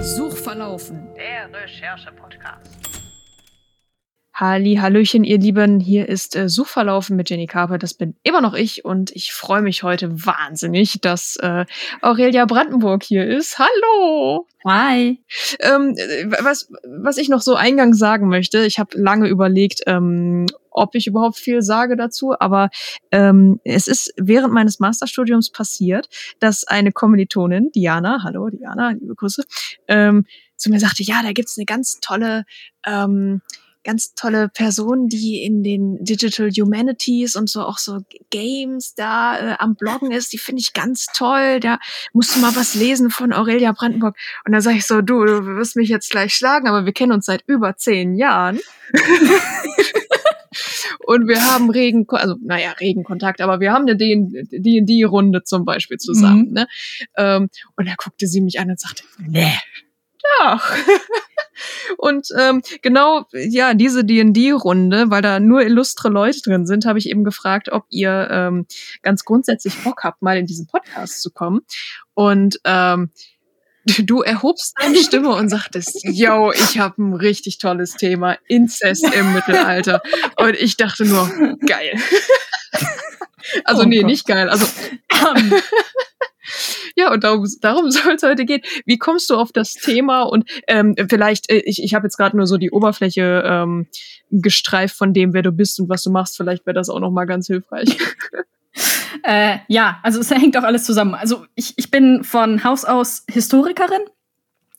Suchverlaufen. Der Recherche-Podcast. Halli, Hallöchen, ihr Lieben. Hier ist äh, Suchverlaufen mit Jenny Carper. Das bin immer noch ich und ich freue mich heute wahnsinnig, dass äh, Aurelia Brandenburg hier ist. Hallo! Hi! Ähm, äh, was, was ich noch so eingangs sagen möchte, ich habe lange überlegt, ähm, ob ich überhaupt viel sage dazu, aber ähm, es ist während meines Masterstudiums passiert, dass eine Kommilitonin, Diana, hallo Diana, liebe Grüße, ähm, zu mir sagte, ja, da gibt's eine ganz tolle ähm, ganz tolle Person, die in den Digital Humanities und so auch so Games da äh, am Bloggen ist. Die finde ich ganz toll. Da musst du mal was lesen von Aurelia Brandenburg. Und da sage ich so, du, du wirst mich jetzt gleich schlagen, aber wir kennen uns seit über zehn Jahren. und wir haben regen, also naja, regen Kontakt, aber wir haben eine D&D-Runde zum Beispiel zusammen. Mhm. Ne? Ähm, und da guckte sie mich an und sagte, nee, ja. Und ähm, genau, ja, diese D&D-Runde, weil da nur illustre Leute drin sind, habe ich eben gefragt, ob ihr ähm, ganz grundsätzlich Bock habt, mal in diesen Podcast zu kommen. Und ähm, du erhobst deine Stimme und sagtest, yo, ich habe ein richtig tolles Thema, Inzest im Mittelalter. Und ich dachte nur, geil. also oh nee, Gott. nicht geil. Also Ja, und darum, darum soll es heute gehen. Wie kommst du auf das Thema? Und ähm, vielleicht, äh, ich, ich habe jetzt gerade nur so die Oberfläche ähm, gestreift von dem, wer du bist und was du machst. Vielleicht wäre das auch noch mal ganz hilfreich. Äh, ja, also es hängt auch alles zusammen. Also ich, ich bin von Haus aus Historikerin.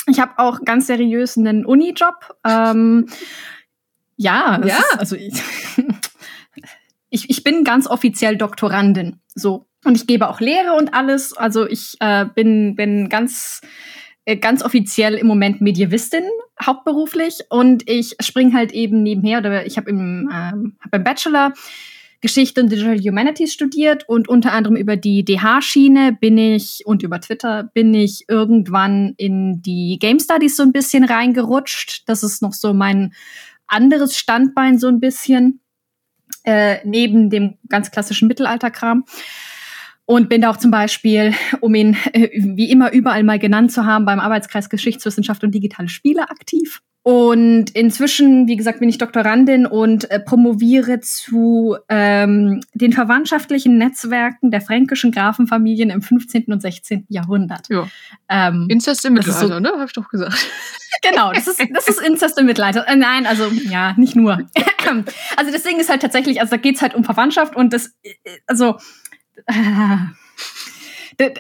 Ich habe auch ganz seriös einen Uni-Job. Ähm, ja, ja. Ist, also ich, ich, ich bin ganz offiziell Doktorandin. So. Und ich gebe auch Lehre und alles. Also ich äh, bin, bin ganz, äh, ganz offiziell im Moment Medievistin hauptberuflich und ich spring halt eben nebenher oder ich habe im, ähm, hab im Bachelor Geschichte und Digital Humanities studiert und unter anderem über die DH-Schiene bin ich und über Twitter bin ich irgendwann in die Game Studies so ein bisschen reingerutscht. Das ist noch so mein anderes Standbein so ein bisschen äh, neben dem ganz klassischen Mittelalterkram und bin da auch zum Beispiel, um ihn äh, wie immer überall mal genannt zu haben, beim Arbeitskreis Geschichtswissenschaft und digitale Spiele aktiv. Und inzwischen, wie gesagt, bin ich Doktorandin und äh, promoviere zu ähm, den verwandtschaftlichen Netzwerken der fränkischen Grafenfamilien im 15. und 16. Jahrhundert. Ja. Ähm, Inzest im Mittelalter, so, ne? Hab ich doch gesagt. Genau, das ist, das ist Inzest im Mittelalter. Äh, nein, also ja, nicht nur. also das Ding ist halt tatsächlich, also da geht's halt um Verwandtschaft und das, äh, also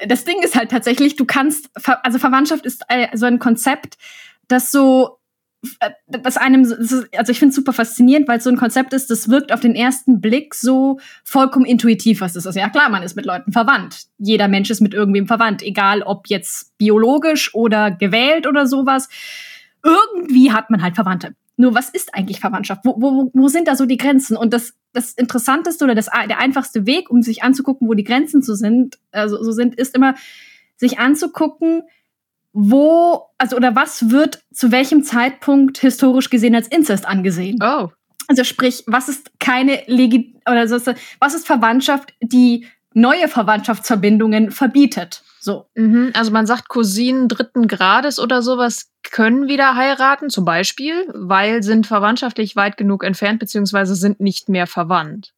das Ding ist halt tatsächlich, du kannst, also Verwandtschaft ist äh, so ein Konzept, das so, äh, das einem, also ich finde es super faszinierend, weil es so ein Konzept ist, das wirkt auf den ersten Blick so vollkommen intuitiv, was ist das? Ja klar, man ist mit Leuten verwandt. Jeder Mensch ist mit irgendwem verwandt, egal ob jetzt biologisch oder gewählt oder sowas. Irgendwie hat man halt Verwandte. Nur was ist eigentlich Verwandtschaft? Wo, wo, wo sind da so die Grenzen? Und das, das Interessanteste oder das, der einfachste Weg, um sich anzugucken, wo die Grenzen so sind, also so sind, ist immer, sich anzugucken, wo, also oder was wird zu welchem Zeitpunkt historisch gesehen als Inzest angesehen? Oh. Also sprich, was ist keine Legi oder was ist Verwandtschaft, die neue Verwandtschaftsverbindungen verbietet? So. Mhm, also man sagt, Cousinen dritten Grades oder sowas können wieder heiraten, zum Beispiel, weil sind verwandtschaftlich weit genug entfernt, beziehungsweise sind nicht mehr verwandt.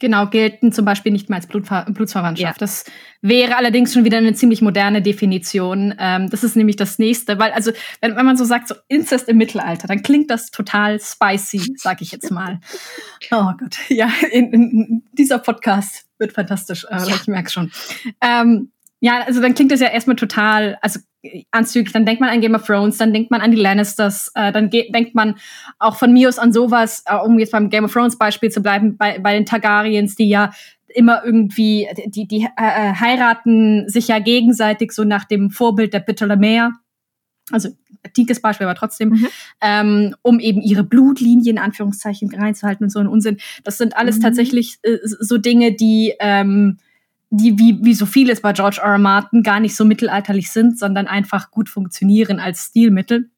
Genau, gelten zum Beispiel nicht mehr als Blutver Blutsverwandtschaft. Ja. Das wäre allerdings schon wieder eine ziemlich moderne Definition. Ähm, das ist nämlich das nächste, weil, also, wenn, wenn man so sagt, so Inzest im Mittelalter, dann klingt das total spicy, sag ich jetzt mal. oh Gott, ja, in, in, dieser Podcast wird fantastisch, äh, ja. ich merke schon. Ähm, ja, also dann klingt das ja erstmal total, also anzüglich. Dann denkt man an Game of Thrones, dann denkt man an die Lannisters, äh, dann denkt man auch von mir aus an sowas, äh, um jetzt beim Game of Thrones Beispiel zu bleiben, bei, bei den Targaryens, die ja immer irgendwie, die, die äh, äh heiraten sich ja gegenseitig so nach dem Vorbild der Ptolemäer. Also antikes Beispiel, aber trotzdem, mhm. ähm, um eben ihre Blutlinie in Anführungszeichen reinzuhalten und so ein Unsinn. Das sind alles mhm. tatsächlich äh, so Dinge, die ähm, die wie, wie so vieles bei George R. R. Martin gar nicht so mittelalterlich sind, sondern einfach gut funktionieren als Stilmittel.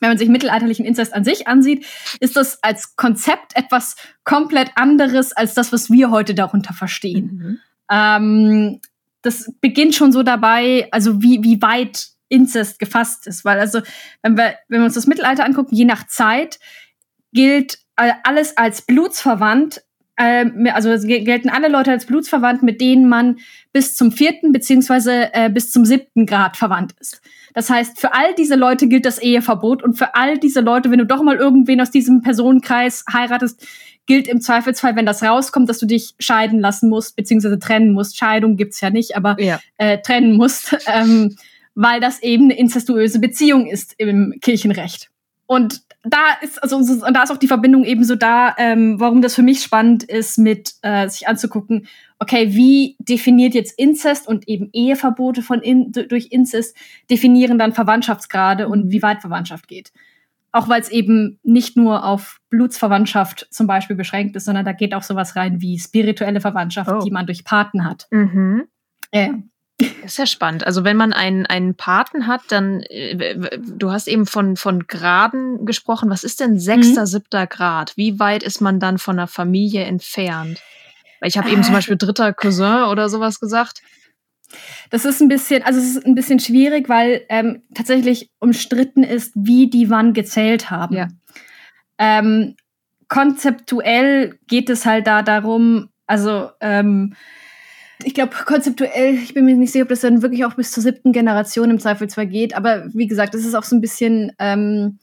wenn man sich mittelalterlichen Inzest an sich ansieht, ist das als Konzept etwas komplett anderes als das, was wir heute darunter verstehen. Mhm. Ähm, das beginnt schon so dabei, also wie, wie weit Inzest gefasst ist. Weil also, wenn wir, wenn wir uns das Mittelalter angucken, je nach Zeit gilt alles als blutsverwandt. Äh, also gelten alle Leute als blutsverwandt, mit denen man bis zum vierten beziehungsweise äh, bis zum siebten Grad verwandt ist. Das heißt, für all diese Leute gilt das Eheverbot und für all diese Leute, wenn du doch mal irgendwen aus diesem Personenkreis heiratest, gilt im Zweifelsfall, wenn das rauskommt, dass du dich scheiden lassen musst, beziehungsweise trennen musst. Scheidung gibt's ja nicht, aber ja. Äh, trennen musst, ähm, weil das eben eine incestuöse Beziehung ist im Kirchenrecht. Und da ist, also und da ist auch die Verbindung eben so da, ähm, warum das für mich spannend ist, mit äh, sich anzugucken, okay, wie definiert jetzt Inzest und eben Eheverbote von in, durch Inzest definieren dann Verwandtschaftsgrade und wie weit Verwandtschaft geht. Auch weil es eben nicht nur auf Blutsverwandtschaft zum Beispiel beschränkt ist, sondern da geht auch sowas rein wie spirituelle Verwandtschaft, oh. die man durch Paten hat. Mhm. Äh, das ist ja spannend. Also wenn man einen, einen Paten hat, dann, äh, du hast eben von, von Graden gesprochen. Was ist denn sechster, mhm. siebter Grad? Wie weit ist man dann von der Familie entfernt? Weil ich habe eben zum äh. Beispiel dritter Cousin oder sowas gesagt. Das ist ein bisschen, also es ist ein bisschen schwierig, weil ähm, tatsächlich umstritten ist, wie die wann gezählt haben. Ja. Ähm, konzeptuell geht es halt da darum, also ähm, ich glaube, konzeptuell, ich bin mir nicht sicher, ob das dann wirklich auch bis zur siebten Generation im Zweifelsfall geht, aber wie gesagt, das ist auch so ein bisschen ähm,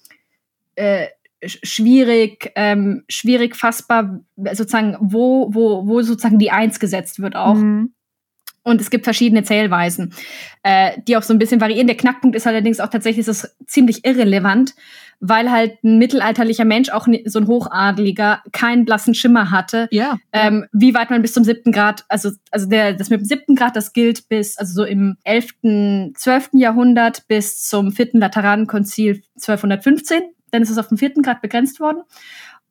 äh, schwierig, ähm, schwierig fassbar, sozusagen, wo, wo, wo sozusagen die Eins gesetzt wird auch. Mhm. Und es gibt verschiedene Zählweisen, äh, die auch so ein bisschen variieren. Der Knackpunkt ist allerdings auch tatsächlich, ist es ziemlich irrelevant, weil halt ein mittelalterlicher Mensch, auch so ein Hochadeliger, keinen blassen Schimmer hatte. Ja. Ähm, wie weit man bis zum siebten Grad, also, also der, das mit dem siebten Grad, das gilt bis, also so im elften, zwölften Jahrhundert bis zum vierten Lateranenkonzil 1215. Dann ist es auf den vierten Grad begrenzt worden.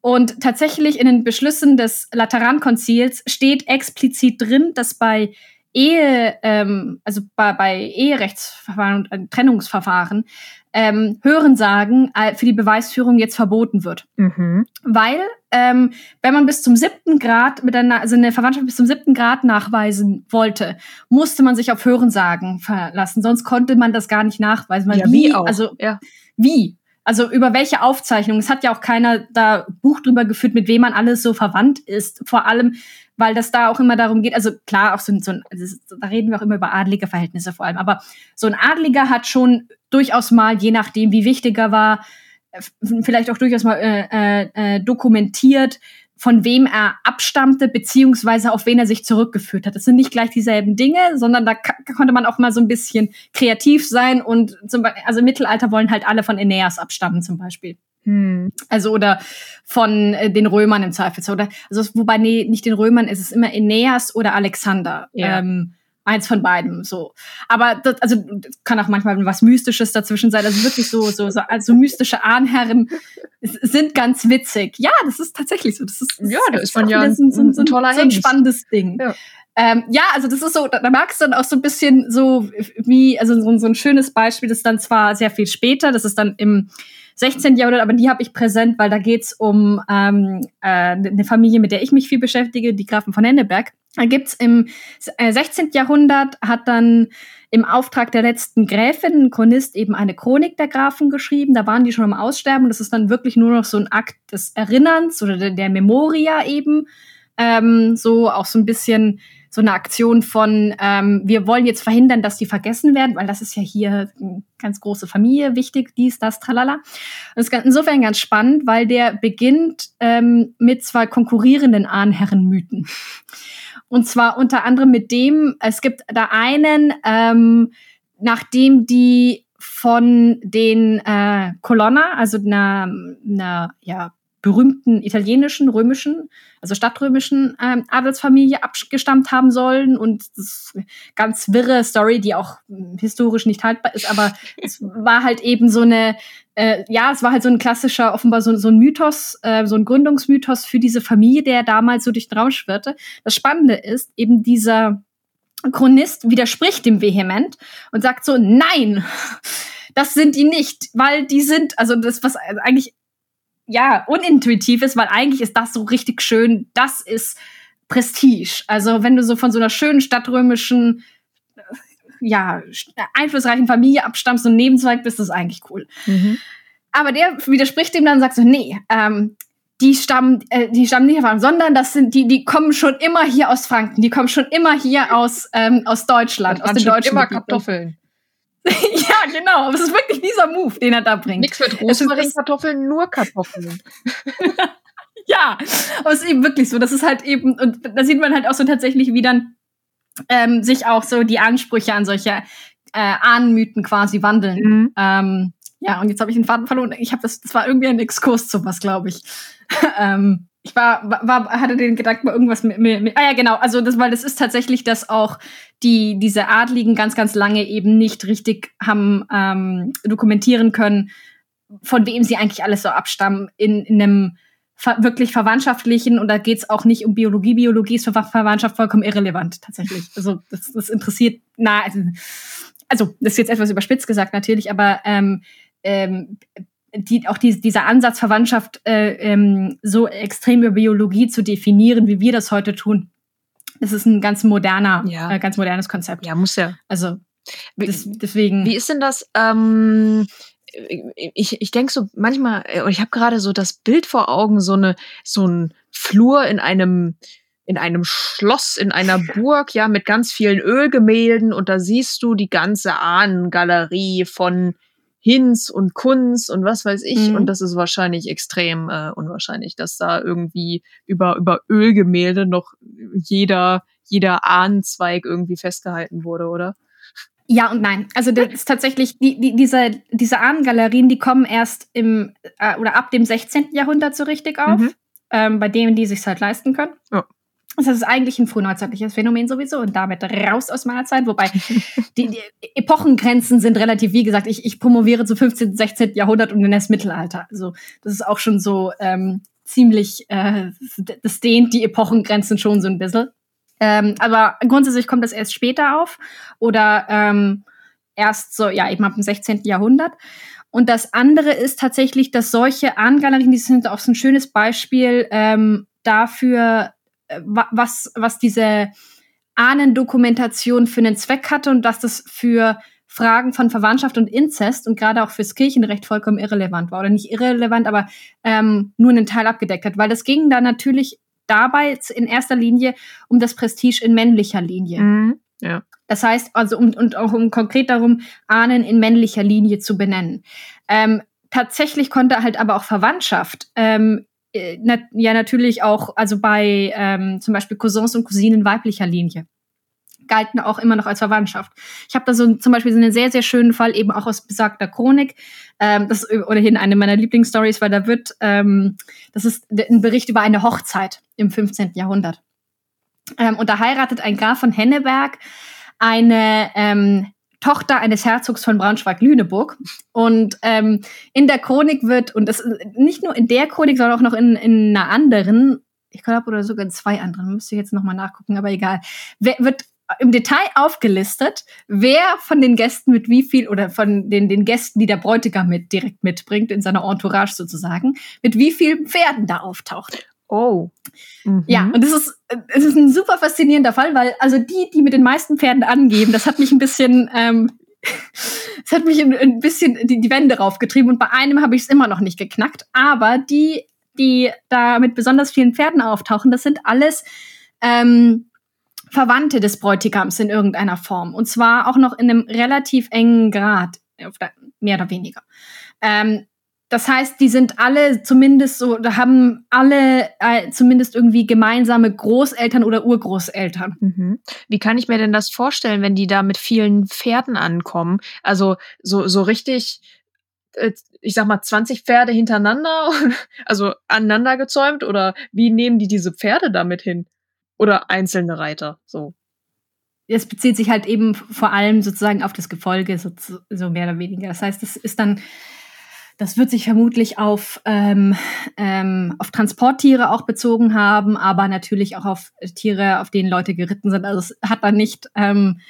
Und tatsächlich in den Beschlüssen des Laterankonzils steht explizit drin, dass bei Ehe, ähm, also bei, bei Eherechtsverfahren und äh, Trennungsverfahren, ähm, Hörensagen äh, für die Beweisführung jetzt verboten wird. Mhm. Weil, ähm, wenn man bis zum siebten Grad mit einer, also eine Verwandtschaft bis zum siebten Grad nachweisen wollte, musste man sich auf Hörensagen verlassen. Sonst konnte man das gar nicht nachweisen. Ja, wie, wie auch. also ja. wie? Also über welche Aufzeichnung? Es hat ja auch keiner da Buch drüber geführt, mit wem man alles so verwandt ist. Vor allem, weil das da auch immer darum geht, also klar, auch so, so ein, also da reden wir auch immer über adlige Verhältnisse vor allem, aber so ein Adliger hat schon durchaus mal, je nachdem, wie wichtig er war, vielleicht auch durchaus mal äh, äh, äh, dokumentiert, von wem er abstammte, beziehungsweise auf wen er sich zurückgeführt hat. Das sind nicht gleich dieselben Dinge, sondern da konnte man auch mal so ein bisschen kreativ sein und zum Beispiel, also im Mittelalter wollen halt alle von Aeneas abstammen zum Beispiel. Hm. Also oder von äh, den Römern im Zweifelsfall. Oder also wobei nee, nicht den Römern ist es immer Aeneas oder Alexander. Ja. Ähm, eins von beiden so. Aber das, also das kann auch manchmal was Mystisches dazwischen sein. Also wirklich so so so also mystische Ahnherren sind ganz witzig. Ja, das ist tatsächlich so. Das ist ja, da ist man ja ein, so, so, ein so ein spannendes Ding. Ja. Ähm, ja, also das ist so, da, da magst du dann auch so ein bisschen so wie, also so, so ein schönes Beispiel, das ist dann zwar sehr viel später, das ist dann im 16. Jahrhundert, aber die habe ich präsent, weil da geht's um ähm, äh, eine Familie, mit der ich mich viel beschäftige, die Grafen von Henneberg. Da gibt's im 16. Äh, Jahrhundert hat dann im Auftrag der letzten Gräfin ein Chronist eben eine Chronik der Grafen geschrieben. Da waren die schon am Aussterben. Das ist dann wirklich nur noch so ein Akt des Erinnerns oder der, der Memoria eben. Ähm, so auch so ein bisschen so eine Aktion von, ähm, wir wollen jetzt verhindern, dass die vergessen werden, weil das ist ja hier eine ganz große Familie, wichtig, dies, das, tralala. Das ist insofern ganz spannend, weil der beginnt ähm, mit zwei konkurrierenden Ahnherrenmythen. Und zwar unter anderem mit dem, es gibt da einen, ähm, nachdem die von den äh, Colonna, also einer, einer ja, berühmten italienischen, römischen, also stadtrömischen ähm, Adelsfamilie abgestammt haben sollen. Und das ganz wirre Story, die auch hm, historisch nicht haltbar ist, aber es war halt eben so eine, äh, ja, es war halt so ein klassischer, offenbar so, so ein Mythos, äh, so ein Gründungsmythos für diese Familie, der damals so durch den Raum schwirrte. Das Spannende ist eben dieser Chronist widerspricht dem vehement und sagt so, nein, das sind die nicht, weil die sind, also das, was eigentlich ja unintuitiv ist, weil eigentlich ist das so richtig schön, das ist Prestige. Also wenn du so von so einer schönen stadtrömischen ja, einflussreichen Familie abstammst und Nebenzweig bist, das ist eigentlich cool. Mhm. Aber der widerspricht dem dann und sagt so, nee, ähm, die stammen, äh, die stammen nicht davon, sondern das sind die, die kommen schon immer hier aus Franken, die kommen schon immer hier aus, ähm, aus Deutschland, aus den deutschen immer Kartoffeln. ja, genau. Aber es ist wirklich dieser Move, den er da bringt. Nichts mit Rosmarin-Kartoffeln, nur Kartoffeln. ja, aber es ist eben wirklich so. Das ist halt eben, und da sieht man halt auch so tatsächlich, wie dann ähm, sich auch so die Ansprüche an solche äh, Ahnenmythen quasi wandeln. Mhm. Ähm, ja, und jetzt habe ich den Faden verloren. Ich habe das, das war irgendwie ein Exkurs zu was, glaube ich. ähm, ich war, war, hatte den Gedanken bei irgendwas mit, mit, mit, ah ja, genau, also das, weil das ist tatsächlich, dass auch die, diese Adligen ganz, ganz lange eben nicht richtig haben ähm, dokumentieren können, von wem sie eigentlich alles so abstammen in, in einem ver wirklich verwandtschaftlichen und da geht's auch nicht um Biologie. Biologie ist für Verwandtschaft vollkommen irrelevant, tatsächlich. Also das, das interessiert, na, also, also das ist jetzt etwas überspitzt gesagt natürlich, aber ähm, ähm, die, auch die, dieser Ansatz, Verwandtschaft äh, ähm, so extrem über Biologie zu definieren, wie wir das heute tun, das ist ein ganz moderner, ja. äh, ganz modernes Konzept. Ja, muss ja. Also das, deswegen. Wie ist denn das? Ähm, ich ich denke so manchmal, äh, ich habe gerade so das Bild vor Augen, so eine so ein Flur in einem in einem Schloss, in einer Burg, ja, mit ganz vielen Ölgemälden und da siehst du die ganze Ahnengalerie von Hinz und Kunz und was weiß ich. Mhm. Und das ist wahrscheinlich extrem äh, unwahrscheinlich, dass da irgendwie über, über Ölgemälde noch jeder, jeder Ahnenzweig irgendwie festgehalten wurde, oder? Ja und nein. Also das ist tatsächlich, die, die, diese, diese Ahnengalerien, die kommen erst im äh, oder ab dem 16. Jahrhundert so richtig auf. Mhm. Ähm, bei denen, die sich halt leisten können. Ja. Das ist eigentlich ein frühneuzeitliches Phänomen sowieso und damit raus aus meiner Zeit. Wobei die, die Epochengrenzen sind relativ, wie gesagt, ich, ich promoviere zu 15., 16. Jahrhundert und in das Mittelalter. Also das ist auch schon so ähm, ziemlich, äh, das dehnt die Epochengrenzen schon so ein bisschen. Ähm, aber grundsätzlich kommt das erst später auf oder ähm, erst so, ja, eben ab dem 16. Jahrhundert. Und das andere ist tatsächlich, dass solche Ahngalerien, die sind auch so ein schönes Beispiel ähm, dafür, was, was diese Ahnendokumentation für einen Zweck hatte und dass das für Fragen von Verwandtschaft und Inzest und gerade auch fürs Kirchenrecht vollkommen irrelevant war. Oder nicht irrelevant, aber ähm, nur einen Teil abgedeckt hat. Weil das ging da natürlich dabei in erster Linie um das Prestige in männlicher Linie. Mhm, ja. Das heißt also, um, und auch um konkret darum, Ahnen in männlicher Linie zu benennen. Ähm, tatsächlich konnte halt aber auch Verwandtschaft ähm, äh, na, ja natürlich auch, also bei ähm, zum Beispiel Cousins und Cousinen weiblicher Linie galten auch immer noch als Verwandtschaft. Ich habe da so zum Beispiel so einen sehr, sehr schönen Fall eben auch aus besagter Chronik. Ähm, das ist ohnehin eine meiner Lieblingsstories, weil da wird, ähm, das ist ein Bericht über eine Hochzeit im 15. Jahrhundert. Ähm, und da heiratet ein Graf von Henneberg eine ähm, Tochter eines Herzogs von Braunschweig-Lüneburg. Und ähm, in der Chronik wird, und das nicht nur in der Chronik, sondern auch noch in, in einer anderen, ich glaube, oder sogar in zwei anderen, müsste ich jetzt nochmal nachgucken, aber egal, wird im Detail aufgelistet, wer von den Gästen mit wie viel oder von den, den Gästen, die der Bräutigam mit direkt mitbringt, in seiner Entourage sozusagen, mit wie vielen Pferden da auftaucht. Oh. Mhm. Ja, und das ist, es ist ein super faszinierender Fall, weil also die, die mit den meisten Pferden angeben, das hat mich ein bisschen, ähm, es hat mich ein, ein bisschen die, die Wände raufgetrieben und bei einem habe ich es immer noch nicht geknackt. Aber die, die da mit besonders vielen Pferden auftauchen, das sind alles ähm, Verwandte des Bräutigams in irgendeiner Form. Und zwar auch noch in einem relativ engen Grad, mehr oder weniger. Ähm, das heißt, die sind alle zumindest so, da haben alle äh, zumindest irgendwie gemeinsame Großeltern oder Urgroßeltern. Mhm. Wie kann ich mir denn das vorstellen, wenn die da mit vielen Pferden ankommen? Also so, so richtig, äh, ich sag mal, 20 Pferde hintereinander, also aneinander gezäumt? Oder wie nehmen die diese Pferde damit hin? Oder einzelne Reiter, so es bezieht sich halt eben vor allem sozusagen auf das Gefolge, so, so mehr oder weniger. Das heißt, es ist dann das wird sich vermutlich auf, ähm, ähm, auf Transporttiere auch bezogen haben, aber natürlich auch auf Tiere, auf denen Leute geritten sind. Also es hat dann nicht ähm,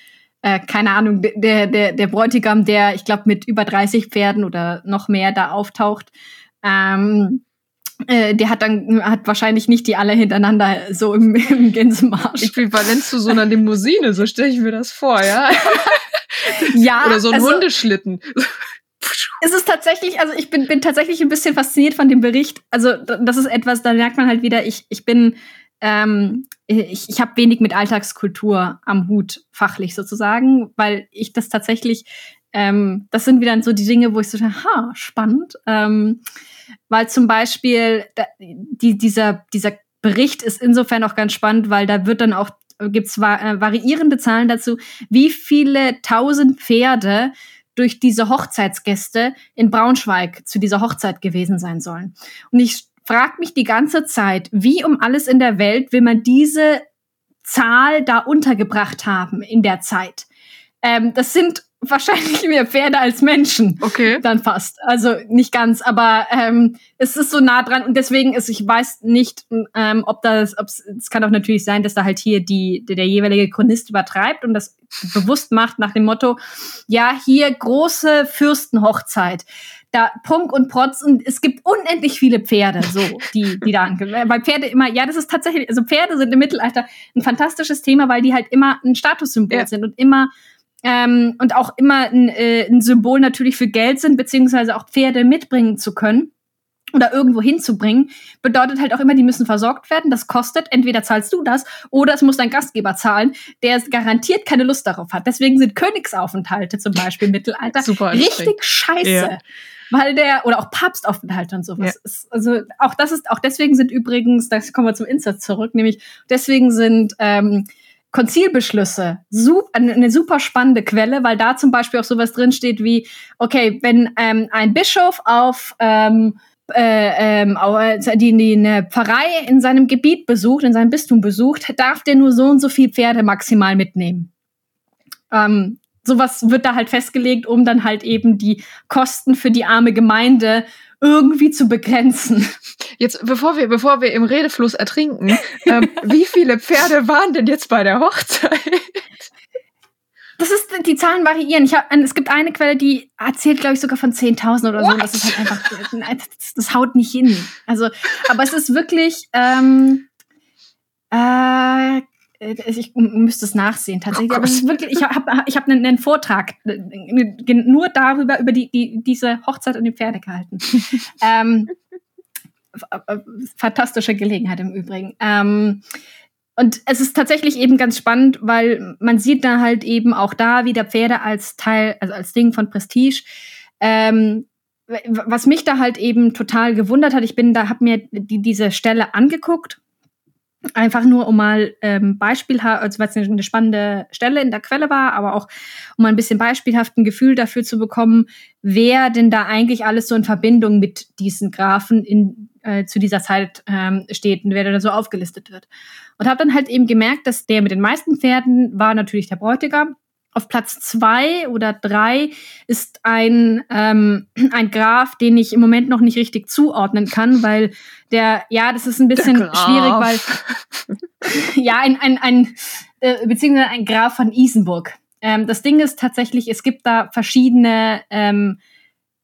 äh, keine Ahnung, der, der, der Bräutigam, der, ich glaube, mit über 30 Pferden oder noch mehr da auftaucht, ähm, äh, der hat dann hat wahrscheinlich nicht die alle hintereinander so im, im Gänsemarsch. Äquivalent zu so einer Limousine, so stelle ich mir das vor, ja. ja. Oder so ein also, Hundeschlitten. Es ist tatsächlich, also ich bin, bin tatsächlich ein bisschen fasziniert von dem Bericht. Also das ist etwas, da merkt man halt wieder, ich, ich bin, ähm, ich, ich habe wenig mit Alltagskultur am Hut, fachlich sozusagen, weil ich das tatsächlich, ähm, das sind wieder so die Dinge, wo ich so, ha, spannend. Ähm, weil zum Beispiel die, dieser, dieser Bericht ist insofern auch ganz spannend, weil da wird dann auch gibt's äh, variierende Zahlen dazu, wie viele tausend Pferde durch diese Hochzeitsgäste in Braunschweig zu dieser Hochzeit gewesen sein sollen. Und ich frage mich die ganze Zeit, wie um alles in der Welt will man diese Zahl da untergebracht haben in der Zeit? Ähm, das sind wahrscheinlich mehr Pferde als Menschen. Okay. Dann fast. Also nicht ganz, aber ähm, es ist so nah dran und deswegen ist, ich weiß nicht, ähm, ob das, ob es kann auch natürlich sein, dass da halt hier die, der, der jeweilige Chronist übertreibt und das bewusst macht nach dem Motto, ja, hier große Fürstenhochzeit. Da Punk und Protz und es gibt unendlich viele Pferde, so, die, die da angehören. Weil Pferde immer, ja, das ist tatsächlich, also Pferde sind im Mittelalter ein fantastisches Thema, weil die halt immer ein Statussymbol ja. sind und immer ähm, und auch immer ein, äh, ein Symbol natürlich für Geld sind, beziehungsweise auch Pferde mitbringen zu können oder irgendwo hinzubringen, bedeutet halt auch immer, die müssen versorgt werden. Das kostet, entweder zahlst du das oder es muss dein Gastgeber zahlen, der garantiert keine Lust darauf hat. Deswegen sind Königsaufenthalte zum Beispiel im Mittelalter Super richtig scheiße. Ja. Weil der, oder auch Papstaufenthalte und sowas. Ja. Ist, also auch das ist, auch deswegen sind übrigens, da kommen wir zum Insert zurück, nämlich deswegen sind ähm, Konzilbeschlüsse, eine super spannende Quelle, weil da zum Beispiel auch sowas drinsteht wie, okay, wenn ähm, ein Bischof auf ähm, äh, ähm, die, die eine Pfarrei in seinem Gebiet besucht, in seinem Bistum besucht, darf der nur so und so viel Pferde maximal mitnehmen. Ähm, sowas wird da halt festgelegt, um dann halt eben die Kosten für die arme Gemeinde irgendwie zu begrenzen. Jetzt, bevor wir, bevor wir im Redefluss ertrinken, ähm, wie viele Pferde waren denn jetzt bei der Hochzeit? Das ist, die Zahlen variieren. Ich hab, es gibt eine Quelle, die erzählt, glaube ich, sogar von 10.000 oder What? so. Das ist halt einfach, das, das, haut nicht hin. Also, aber es ist wirklich, ähm, äh, ich müsste es nachsehen tatsächlich. Oh aber es ist wirklich, ich habe ich hab einen, einen, Vortrag äh, nur darüber, über die, die, diese Hochzeit und die Pferde gehalten. ähm, äh, fantastische Gelegenheit im Übrigen. Ähm, und es ist tatsächlich eben ganz spannend, weil man sieht da halt eben auch da wieder Pferde als Teil, also als Ding von Prestige. Ähm, was mich da halt eben total gewundert hat, ich bin da, habe mir die, diese Stelle angeguckt Einfach nur, um mal ähm, beispielhaft, also weil es eine spannende Stelle in der Quelle war, aber auch um mal ein bisschen beispielhaft ein Gefühl dafür zu bekommen, wer denn da eigentlich alles so in Verbindung mit diesen Graphen in, äh, zu dieser Zeit ähm, steht und wer da so aufgelistet wird. Und habe dann halt eben gemerkt, dass der mit den meisten Pferden war natürlich der Bräutigam, auf Platz zwei oder drei ist ein, ähm, ein Graph, den ich im Moment noch nicht richtig zuordnen kann, weil der, ja, das ist ein bisschen schwierig, weil, ja, ein, ein, ein äh, beziehungsweise ein Graph von Isenburg. Ähm, das Ding ist tatsächlich, es gibt da verschiedene, ähm,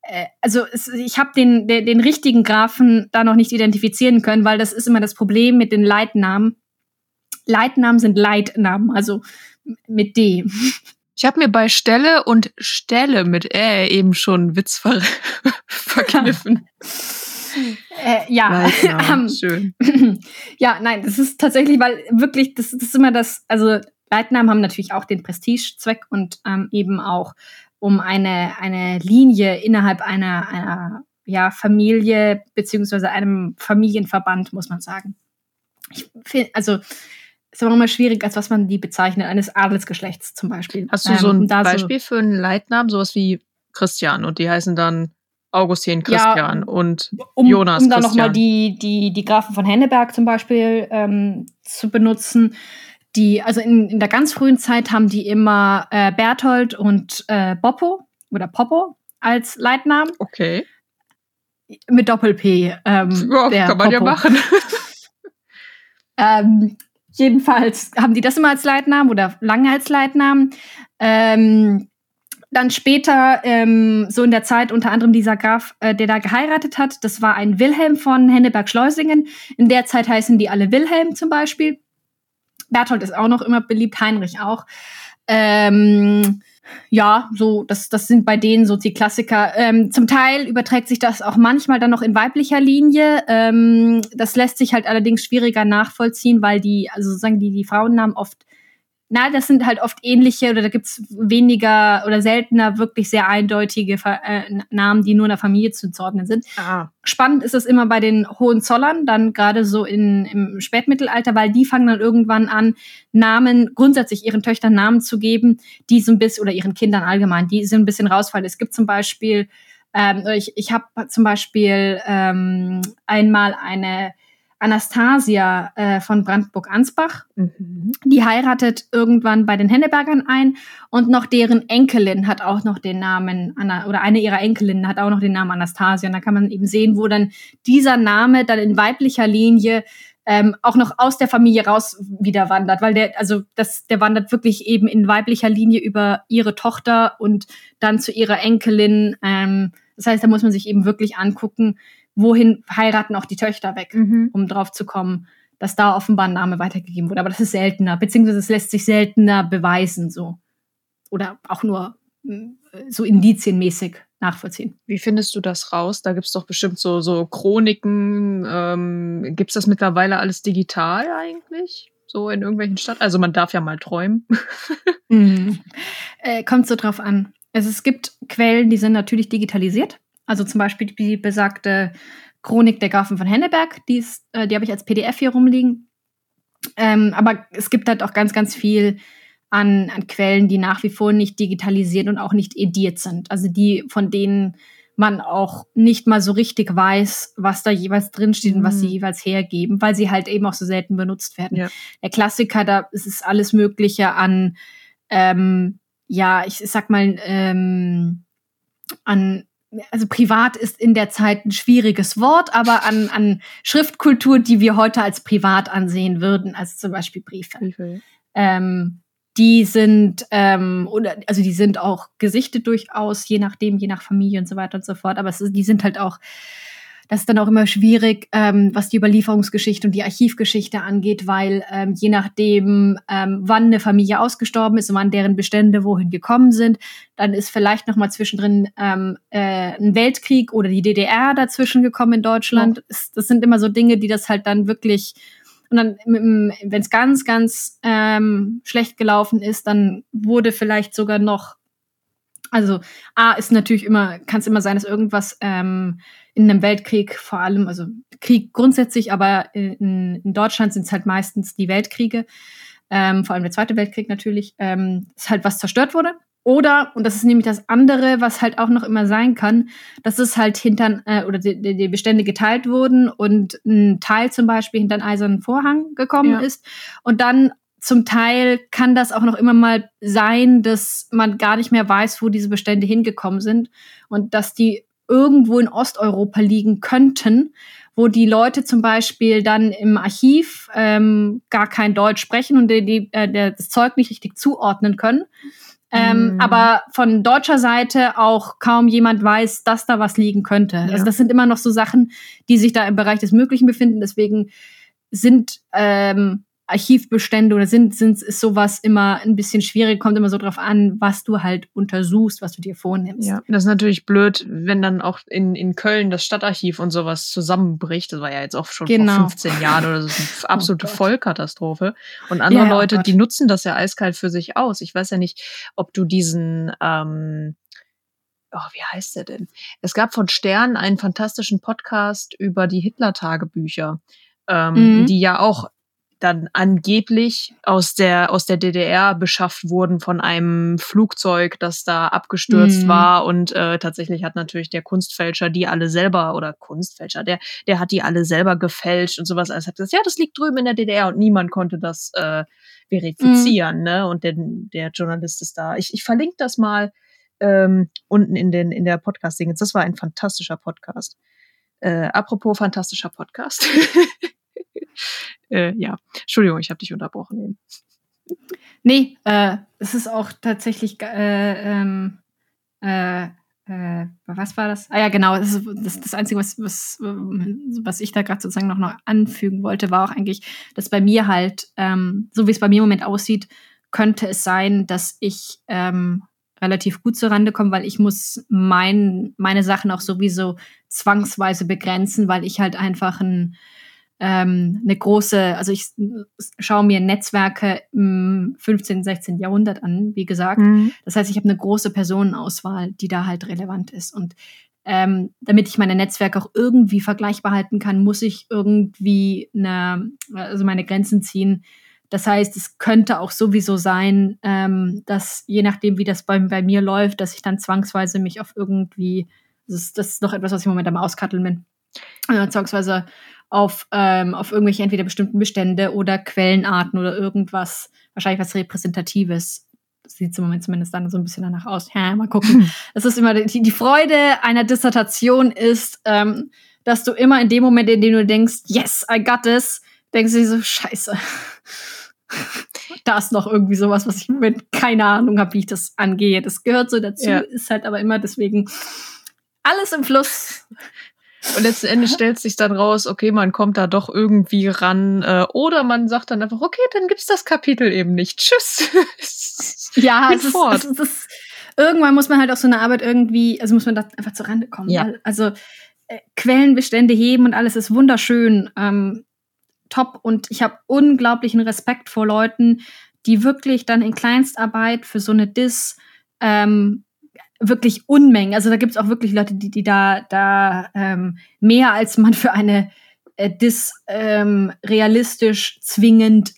äh, also es, ich habe den, den, den richtigen Graphen da noch nicht identifizieren können, weil das ist immer das Problem mit den Leitnamen. Leitnamen sind Leitnamen, also mit D. Ich habe mir bei Stelle und Stelle mit Ä eben schon Witz ver verkniffen. Äh, ja, ähm, schön. ja, nein, das ist tatsächlich, weil wirklich, das, das ist immer das, also Leitnamen haben natürlich auch den Prestigezweck und ähm, eben auch um eine, eine Linie innerhalb einer, einer ja, Familie beziehungsweise einem Familienverband, muss man sagen. Ich finde, also ist aber immer schwierig, als was man die bezeichnet, eines Adelsgeschlechts zum Beispiel. Hast du so ein ähm, Beispiel so für einen Leitnamen, sowas wie Christian und die heißen dann Augustin Christian ja, und um, Jonas Um dann nochmal die, die, die Grafen von Henneberg zum Beispiel ähm, zu benutzen. Die, also in, in der ganz frühen Zeit haben die immer äh, Berthold und äh, Boppo oder Poppo als Leitnamen. Okay. Mit Doppel-P. Ähm, ja, kann man Poppo. ja machen. ähm, jedenfalls haben die das immer als Leitnamen oder lange als Leitnamen. Ähm, dann später, ähm, so in der Zeit, unter anderem dieser Graf, äh, der da geheiratet hat, das war ein Wilhelm von Henneberg-Schleusingen. In der Zeit heißen die alle Wilhelm zum Beispiel. Berthold ist auch noch immer beliebt, Heinrich auch. Ähm, ja, so, das, das sind bei denen so die Klassiker. Ähm, zum Teil überträgt sich das auch manchmal dann noch in weiblicher Linie. Ähm, das lässt sich halt allerdings schwieriger nachvollziehen, weil die, also sozusagen die, die Frauennamen oft na, das sind halt oft ähnliche oder da gibt's weniger oder seltener wirklich sehr eindeutige äh, Namen, die nur in der Familie zuzuordnen sind. Ah. Spannend ist es immer bei den Hohenzollern, dann gerade so in, im Spätmittelalter, weil die fangen dann irgendwann an, Namen, grundsätzlich ihren Töchtern Namen zu geben, die so ein bisschen, oder ihren Kindern allgemein, die so ein bisschen rausfallen. Es gibt zum Beispiel, ähm, ich, ich habe zum Beispiel ähm, einmal eine Anastasia äh, von Brandenburg-Ansbach. Mhm. Die heiratet irgendwann bei den Hennebergern ein und noch deren Enkelin hat auch noch den Namen, Anna, oder eine ihrer Enkelinnen hat auch noch den Namen Anastasia. Und da kann man eben sehen, wo dann dieser Name dann in weiblicher Linie ähm, auch noch aus der Familie raus wieder wandert, weil der, also das, der wandert wirklich eben in weiblicher Linie über ihre Tochter und dann zu ihrer Enkelin. Ähm, das heißt, da muss man sich eben wirklich angucken, wohin heiraten auch die Töchter weg, mhm. um drauf zu kommen, dass da offenbar ein Name weitergegeben wurde. Aber das ist seltener, beziehungsweise es lässt sich seltener beweisen, so. Oder auch nur mm, so indizienmäßig nachvollziehen. Wie findest du das raus? Da gibt es doch bestimmt so, so Chroniken. Ähm, gibt es das mittlerweile alles digital eigentlich? So in irgendwelchen Stadt? Also man darf ja mal träumen. mhm. äh, kommt so drauf an. Also es gibt Quellen, die sind natürlich digitalisiert. Also zum Beispiel die besagte Chronik der Grafen von Henneberg, die, ist, äh, die habe ich als PDF hier rumliegen. Ähm, aber es gibt halt auch ganz, ganz viel an, an Quellen, die nach wie vor nicht digitalisiert und auch nicht ediert sind. Also die, von denen man auch nicht mal so richtig weiß, was da jeweils drinsteht mhm. und was sie mhm. jeweils hergeben, weil sie halt eben auch so selten benutzt werden. Ja. Der Klassiker, da ist es alles Mögliche an, ähm, ja, ich sag mal, ähm, an also privat ist in der Zeit ein schwieriges Wort, aber an, an Schriftkultur, die wir heute als privat ansehen würden, also zum Beispiel Briefe. Okay. Ähm, die sind, ähm, oder, also die sind auch gesichtet durchaus, je nachdem, je nach Familie und so weiter und so fort, aber es, die sind halt auch das ist dann auch immer schwierig, ähm, was die Überlieferungsgeschichte und die Archivgeschichte angeht, weil ähm, je nachdem, ähm, wann eine Familie ausgestorben ist und wann deren Bestände wohin gekommen sind, dann ist vielleicht noch mal zwischendrin ähm, äh, ein Weltkrieg oder die DDR dazwischen gekommen in Deutschland. Ja. Das sind immer so Dinge, die das halt dann wirklich und dann, wenn es ganz, ganz ähm, schlecht gelaufen ist, dann wurde vielleicht sogar noch, also A ist natürlich immer, kann es immer sein, dass irgendwas ähm, in einem Weltkrieg vor allem, also Krieg grundsätzlich, aber in, in Deutschland sind es halt meistens die Weltkriege, ähm, vor allem der Zweite Weltkrieg natürlich, ähm, ist halt was zerstört wurde. Oder, und das ist nämlich das andere, was halt auch noch immer sein kann, dass es halt hinter, äh, oder die, die, Bestände geteilt wurden und ein Teil zum Beispiel hinter einen eisernen Vorhang gekommen ja. ist. Und dann zum Teil kann das auch noch immer mal sein, dass man gar nicht mehr weiß, wo diese Bestände hingekommen sind und dass die irgendwo in Osteuropa liegen könnten, wo die Leute zum Beispiel dann im Archiv ähm, gar kein Deutsch sprechen und die, die, äh, das Zeug nicht richtig zuordnen können. Ähm, mm. Aber von deutscher Seite auch kaum jemand weiß, dass da was liegen könnte. Ja. Also das sind immer noch so Sachen, die sich da im Bereich des Möglichen befinden. Deswegen sind ähm, Archivbestände oder sind, sind, ist sowas immer ein bisschen schwierig, kommt immer so drauf an, was du halt untersuchst, was du dir vornimmst. Ja, das ist natürlich blöd, wenn dann auch in, in Köln das Stadtarchiv und sowas zusammenbricht. Das war ja jetzt auch schon genau. vor 15 Jahren oder so. Das ist eine oh absolute oh Vollkatastrophe. Und andere ja, Leute, oh die nutzen das ja eiskalt für sich aus. Ich weiß ja nicht, ob du diesen, ähm, oh, wie heißt der denn? Es gab von Stern einen fantastischen Podcast über die Hitler-Tagebücher. Ähm, mhm. die ja auch dann angeblich aus der, aus der DDR beschafft wurden von einem Flugzeug, das da abgestürzt mhm. war. Und äh, tatsächlich hat natürlich der Kunstfälscher die alle selber, oder Kunstfälscher, der, der hat die alle selber gefälscht und sowas. Also hat gesagt, ja, das liegt drüben in der DDR und niemand konnte das äh, verifizieren. Mhm. Ne? Und der, der Journalist ist da. Ich, ich verlinke das mal ähm, unten in, den, in der Podcast-Ding. Das war ein fantastischer Podcast. Äh, apropos fantastischer Podcast. äh, ja, Entschuldigung, ich habe dich unterbrochen. Nee, äh, es ist auch tatsächlich, äh, ähm, äh, äh, was war das? Ah ja, genau, das ist das, das Einzige, was, was, was ich da gerade sozusagen noch, noch anfügen wollte, war auch eigentlich, dass bei mir halt, ähm, so wie es bei mir im Moment aussieht, könnte es sein, dass ich ähm, relativ gut zurande komme, weil ich muss mein, meine Sachen auch sowieso zwangsweise begrenzen, weil ich halt einfach ein ähm, eine große, also ich schaue mir Netzwerke im 15., 16. Jahrhundert an, wie gesagt. Mhm. Das heißt, ich habe eine große Personenauswahl, die da halt relevant ist. Und ähm, damit ich meine Netzwerke auch irgendwie vergleichbar halten kann, muss ich irgendwie eine, also meine Grenzen ziehen. Das heißt, es könnte auch sowieso sein, ähm, dass je nachdem, wie das bei, bei mir läuft, dass ich dann zwangsweise mich auf irgendwie, das ist, das ist noch etwas, was ich im Moment am Auskatteln bin, äh, zwangsweise auf, ähm, auf irgendwelche entweder bestimmten Bestände oder Quellenarten oder irgendwas, wahrscheinlich was Repräsentatives. Das sieht im Moment zumindest dann so ein bisschen danach aus. Ja, mal gucken. Das ist immer die, die Freude einer Dissertation ist, ähm, dass du immer in dem Moment, in dem du denkst, yes, I got this, denkst du dir so, scheiße. da ist noch irgendwie sowas, was ich im Moment keine Ahnung habe, wie ich das angehe. Das gehört so dazu, ja. ist halt aber immer deswegen alles im Fluss. Und letzten Endes stellt sich dann raus, okay, man kommt da doch irgendwie ran. Äh, oder man sagt dann einfach, okay, dann gibt's das Kapitel eben nicht. Tschüss. ja, es ist, es, ist, es ist, irgendwann muss man halt auch so eine Arbeit irgendwie, also muss man da einfach zur Rande kommen. Ja. Also äh, Quellenbestände heben und alles ist wunderschön. Ähm, top. Und ich habe unglaublichen Respekt vor Leuten, die wirklich dann in Kleinstarbeit für so eine Dis ähm, wirklich Unmengen. Also da gibt es auch wirklich Leute, die, die da, da ähm, mehr als man für eine äh, Dis ähm, realistisch zwingend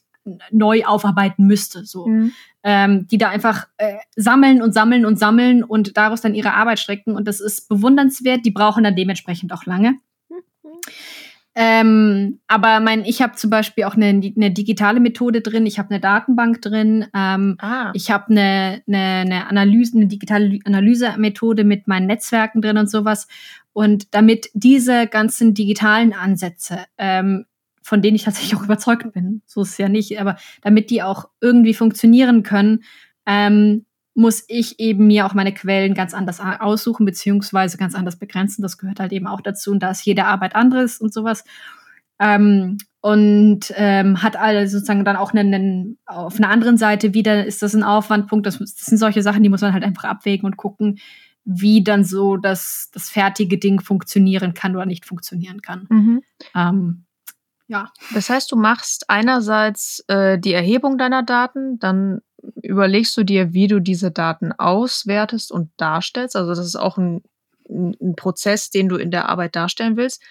neu aufarbeiten müsste. So. Mhm. Ähm, die da einfach äh, sammeln und sammeln und sammeln und daraus dann ihre Arbeit strecken. Und das ist bewundernswert. Die brauchen dann dementsprechend auch lange. Mhm. Ähm, aber mein, ich habe zum Beispiel auch eine, eine, digitale Methode drin, ich habe eine Datenbank drin, ähm, ah. ich habe eine, eine, eine Analyse, eine digitale Analysemethode mit meinen Netzwerken drin und sowas. Und damit diese ganzen digitalen Ansätze, ähm, von denen ich tatsächlich auch überzeugt bin, so ist es ja nicht, aber damit die auch irgendwie funktionieren können, ähm, muss ich eben mir auch meine Quellen ganz anders aussuchen, beziehungsweise ganz anders begrenzen. Das gehört halt eben auch dazu. Und da ist jede Arbeit anderes und sowas. Ähm, und ähm, hat alle sozusagen dann auch einen, einen, auf einer anderen Seite wieder ist das ein Aufwandpunkt. Das, das, sind solche Sachen, die muss man halt einfach abwägen und gucken, wie dann so das, das fertige Ding funktionieren kann oder nicht funktionieren kann. Mhm. Ähm, ja. Das heißt, du machst einerseits äh, die Erhebung deiner Daten, dann überlegst du dir, wie du diese Daten auswertest und darstellst. Also das ist auch ein, ein Prozess, den du in der Arbeit darstellen willst.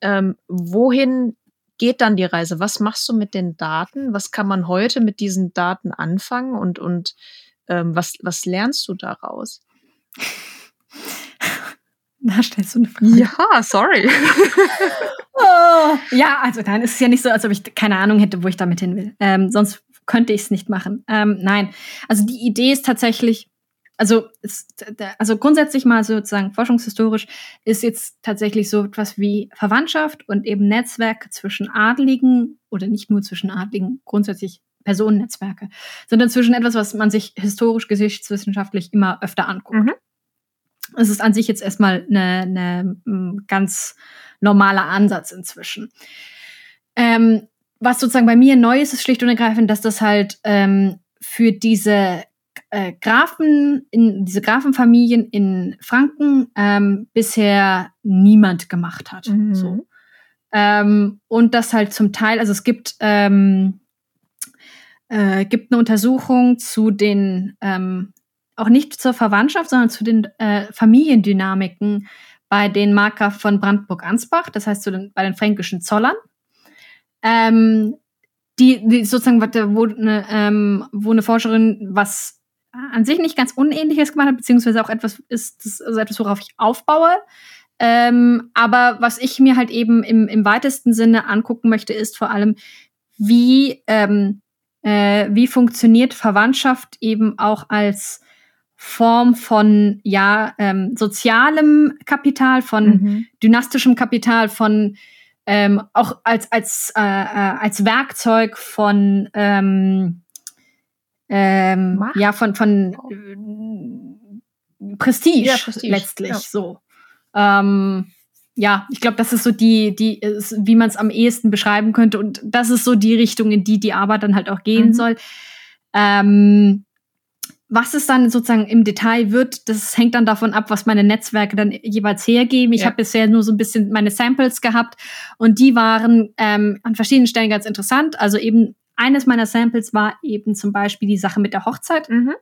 Ähm, wohin geht dann die Reise? Was machst du mit den Daten? Was kann man heute mit diesen Daten anfangen und, und ähm, was, was lernst du daraus? Da stellst du eine Frage. Ja, sorry. oh, ja, also dann ist es ja nicht so, als ob ich keine Ahnung hätte, wo ich damit hin will. Ähm, sonst könnte ich es nicht machen. Ähm, nein, also die Idee ist tatsächlich, also, ist, also grundsätzlich mal sozusagen forschungshistorisch ist jetzt tatsächlich so etwas wie Verwandtschaft und eben Netzwerke zwischen Adligen oder nicht nur zwischen Adligen, grundsätzlich Personennetzwerke, sondern zwischen etwas, was man sich historisch geschichtswissenschaftlich immer öfter anguckt. Mhm. Es ist an sich jetzt erstmal eine, eine ganz normaler Ansatz inzwischen. Ähm, was sozusagen bei mir neu ist, ist schlicht und ergreifend, dass das halt ähm, für diese äh, Grafen, in diese Grafenfamilien in Franken ähm, bisher niemand gemacht hat. Mhm. So. Ähm, und das halt zum Teil, also es gibt, ähm, äh, gibt eine Untersuchung zu den, ähm, auch nicht zur Verwandtschaft, sondern zu den äh, Familiendynamiken bei den Marker von Brandenburg-Ansbach, das heißt zu den, bei den fränkischen Zollern ähm, die, die sozusagen, wo eine, ähm, wo eine Forscherin was an sich nicht ganz Unähnliches gemacht hat, beziehungsweise auch etwas ist, das, also etwas, worauf ich aufbaue. Ähm, aber was ich mir halt eben im, im weitesten Sinne angucken möchte, ist vor allem, wie, ähm, äh, wie funktioniert Verwandtschaft eben auch als Form von ja ähm, sozialem Kapital, von mhm. dynastischem Kapital, von ähm, auch als, als, äh, äh als Werkzeug von ähm, ähm, ja, von, von äh, Prestige, ja, Prestige, letztlich ja. so. Ähm, ja, ich glaube, das ist so die, die, wie man es am ehesten beschreiben könnte. Und das ist so die Richtung, in die die Arbeit dann halt auch gehen mhm. soll. Ähm, was es dann sozusagen im Detail wird, das hängt dann davon ab, was meine Netzwerke dann jeweils hergeben. Ich ja. habe bisher nur so ein bisschen meine Samples gehabt und die waren ähm, an verschiedenen Stellen ganz interessant. Also eben eines meiner Samples war eben zum Beispiel die Sache mit der Hochzeit. Mhm.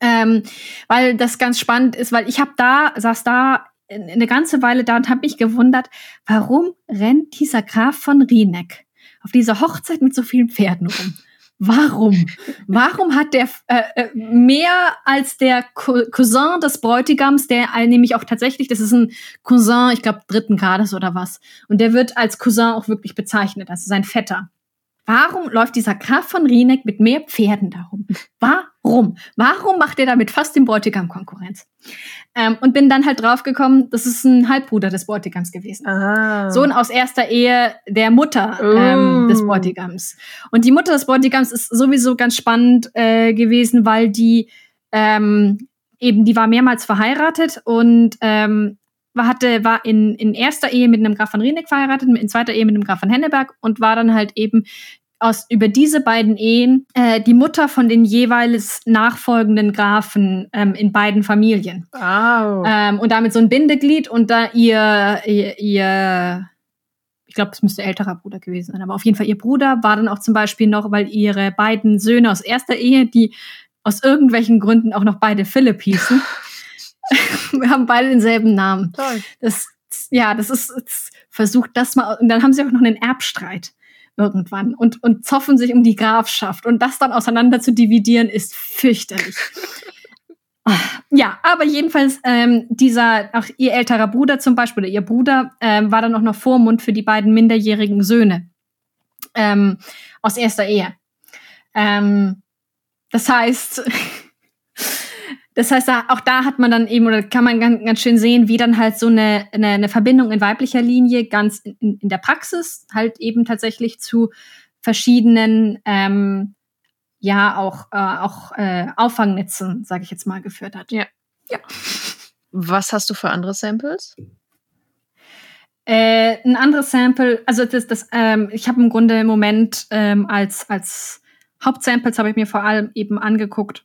Ähm, weil das ganz spannend ist, weil ich habe da, saß da eine ganze Weile da und habe mich gewundert, warum rennt dieser Graf von Rieneck auf dieser Hochzeit mit so vielen Pferden rum? Warum? Warum hat der äh, äh mehr als der Cousin des Bräutigams, der nämlich auch tatsächlich, das ist ein Cousin, ich glaube dritten Grades oder was, und der wird als Cousin auch wirklich bezeichnet, also sein Vetter. Warum läuft dieser Graf von Rieneck mit mehr Pferden darum? Warum? Warum macht er damit fast dem Bräutigam Konkurrenz? Ähm, und bin dann halt draufgekommen, das ist ein Halbbruder des Bräutigams gewesen. Ah. Sohn aus erster Ehe der Mutter ähm, des oh. Bräutigams. Und die Mutter des Bräutigams ist sowieso ganz spannend äh, gewesen, weil die ähm, eben, die war mehrmals verheiratet und ähm, war, hatte, war in, in erster Ehe mit einem Graf von Rieneck verheiratet, in zweiter Ehe mit einem Graf von Henneberg und war dann halt eben aus über diese beiden Ehen äh, die Mutter von den jeweils nachfolgenden Grafen ähm, in beiden Familien. Oh. Ähm, und damit so ein Bindeglied und da ihr, ihr, ihr ich glaube, es müsste älterer Bruder gewesen sein, aber auf jeden Fall ihr Bruder war dann auch zum Beispiel noch, weil ihre beiden Söhne aus erster Ehe, die aus irgendwelchen Gründen auch noch beide Philipp hießen, wir haben beide denselben Namen. Toll. Das, ja, das ist, das versucht das mal, und dann haben sie auch noch einen Erbstreit irgendwann und, und zoffen sich um die Grafschaft. Und das dann auseinander zu dividieren, ist fürchterlich. Ja, aber jedenfalls ähm, dieser, auch ihr älterer Bruder zum Beispiel, oder ihr Bruder, ähm, war dann auch noch Vormund für die beiden minderjährigen Söhne ähm, aus erster Ehe. Ähm, das heißt, das heißt, auch da hat man dann eben, oder kann man ganz, ganz schön sehen, wie dann halt so eine, eine, eine Verbindung in weiblicher Linie ganz in, in, der Praxis halt eben tatsächlich zu verschiedenen, ähm, ja, auch, äh, auch äh, Auffangnetzen, sage ich jetzt mal, geführt hat. Ja. ja. Was hast du für andere Samples? Äh, ein anderes Sample, also das, das, ähm, ich habe im Grunde im Moment ähm, als, als Hauptsamples habe ich mir vor allem eben angeguckt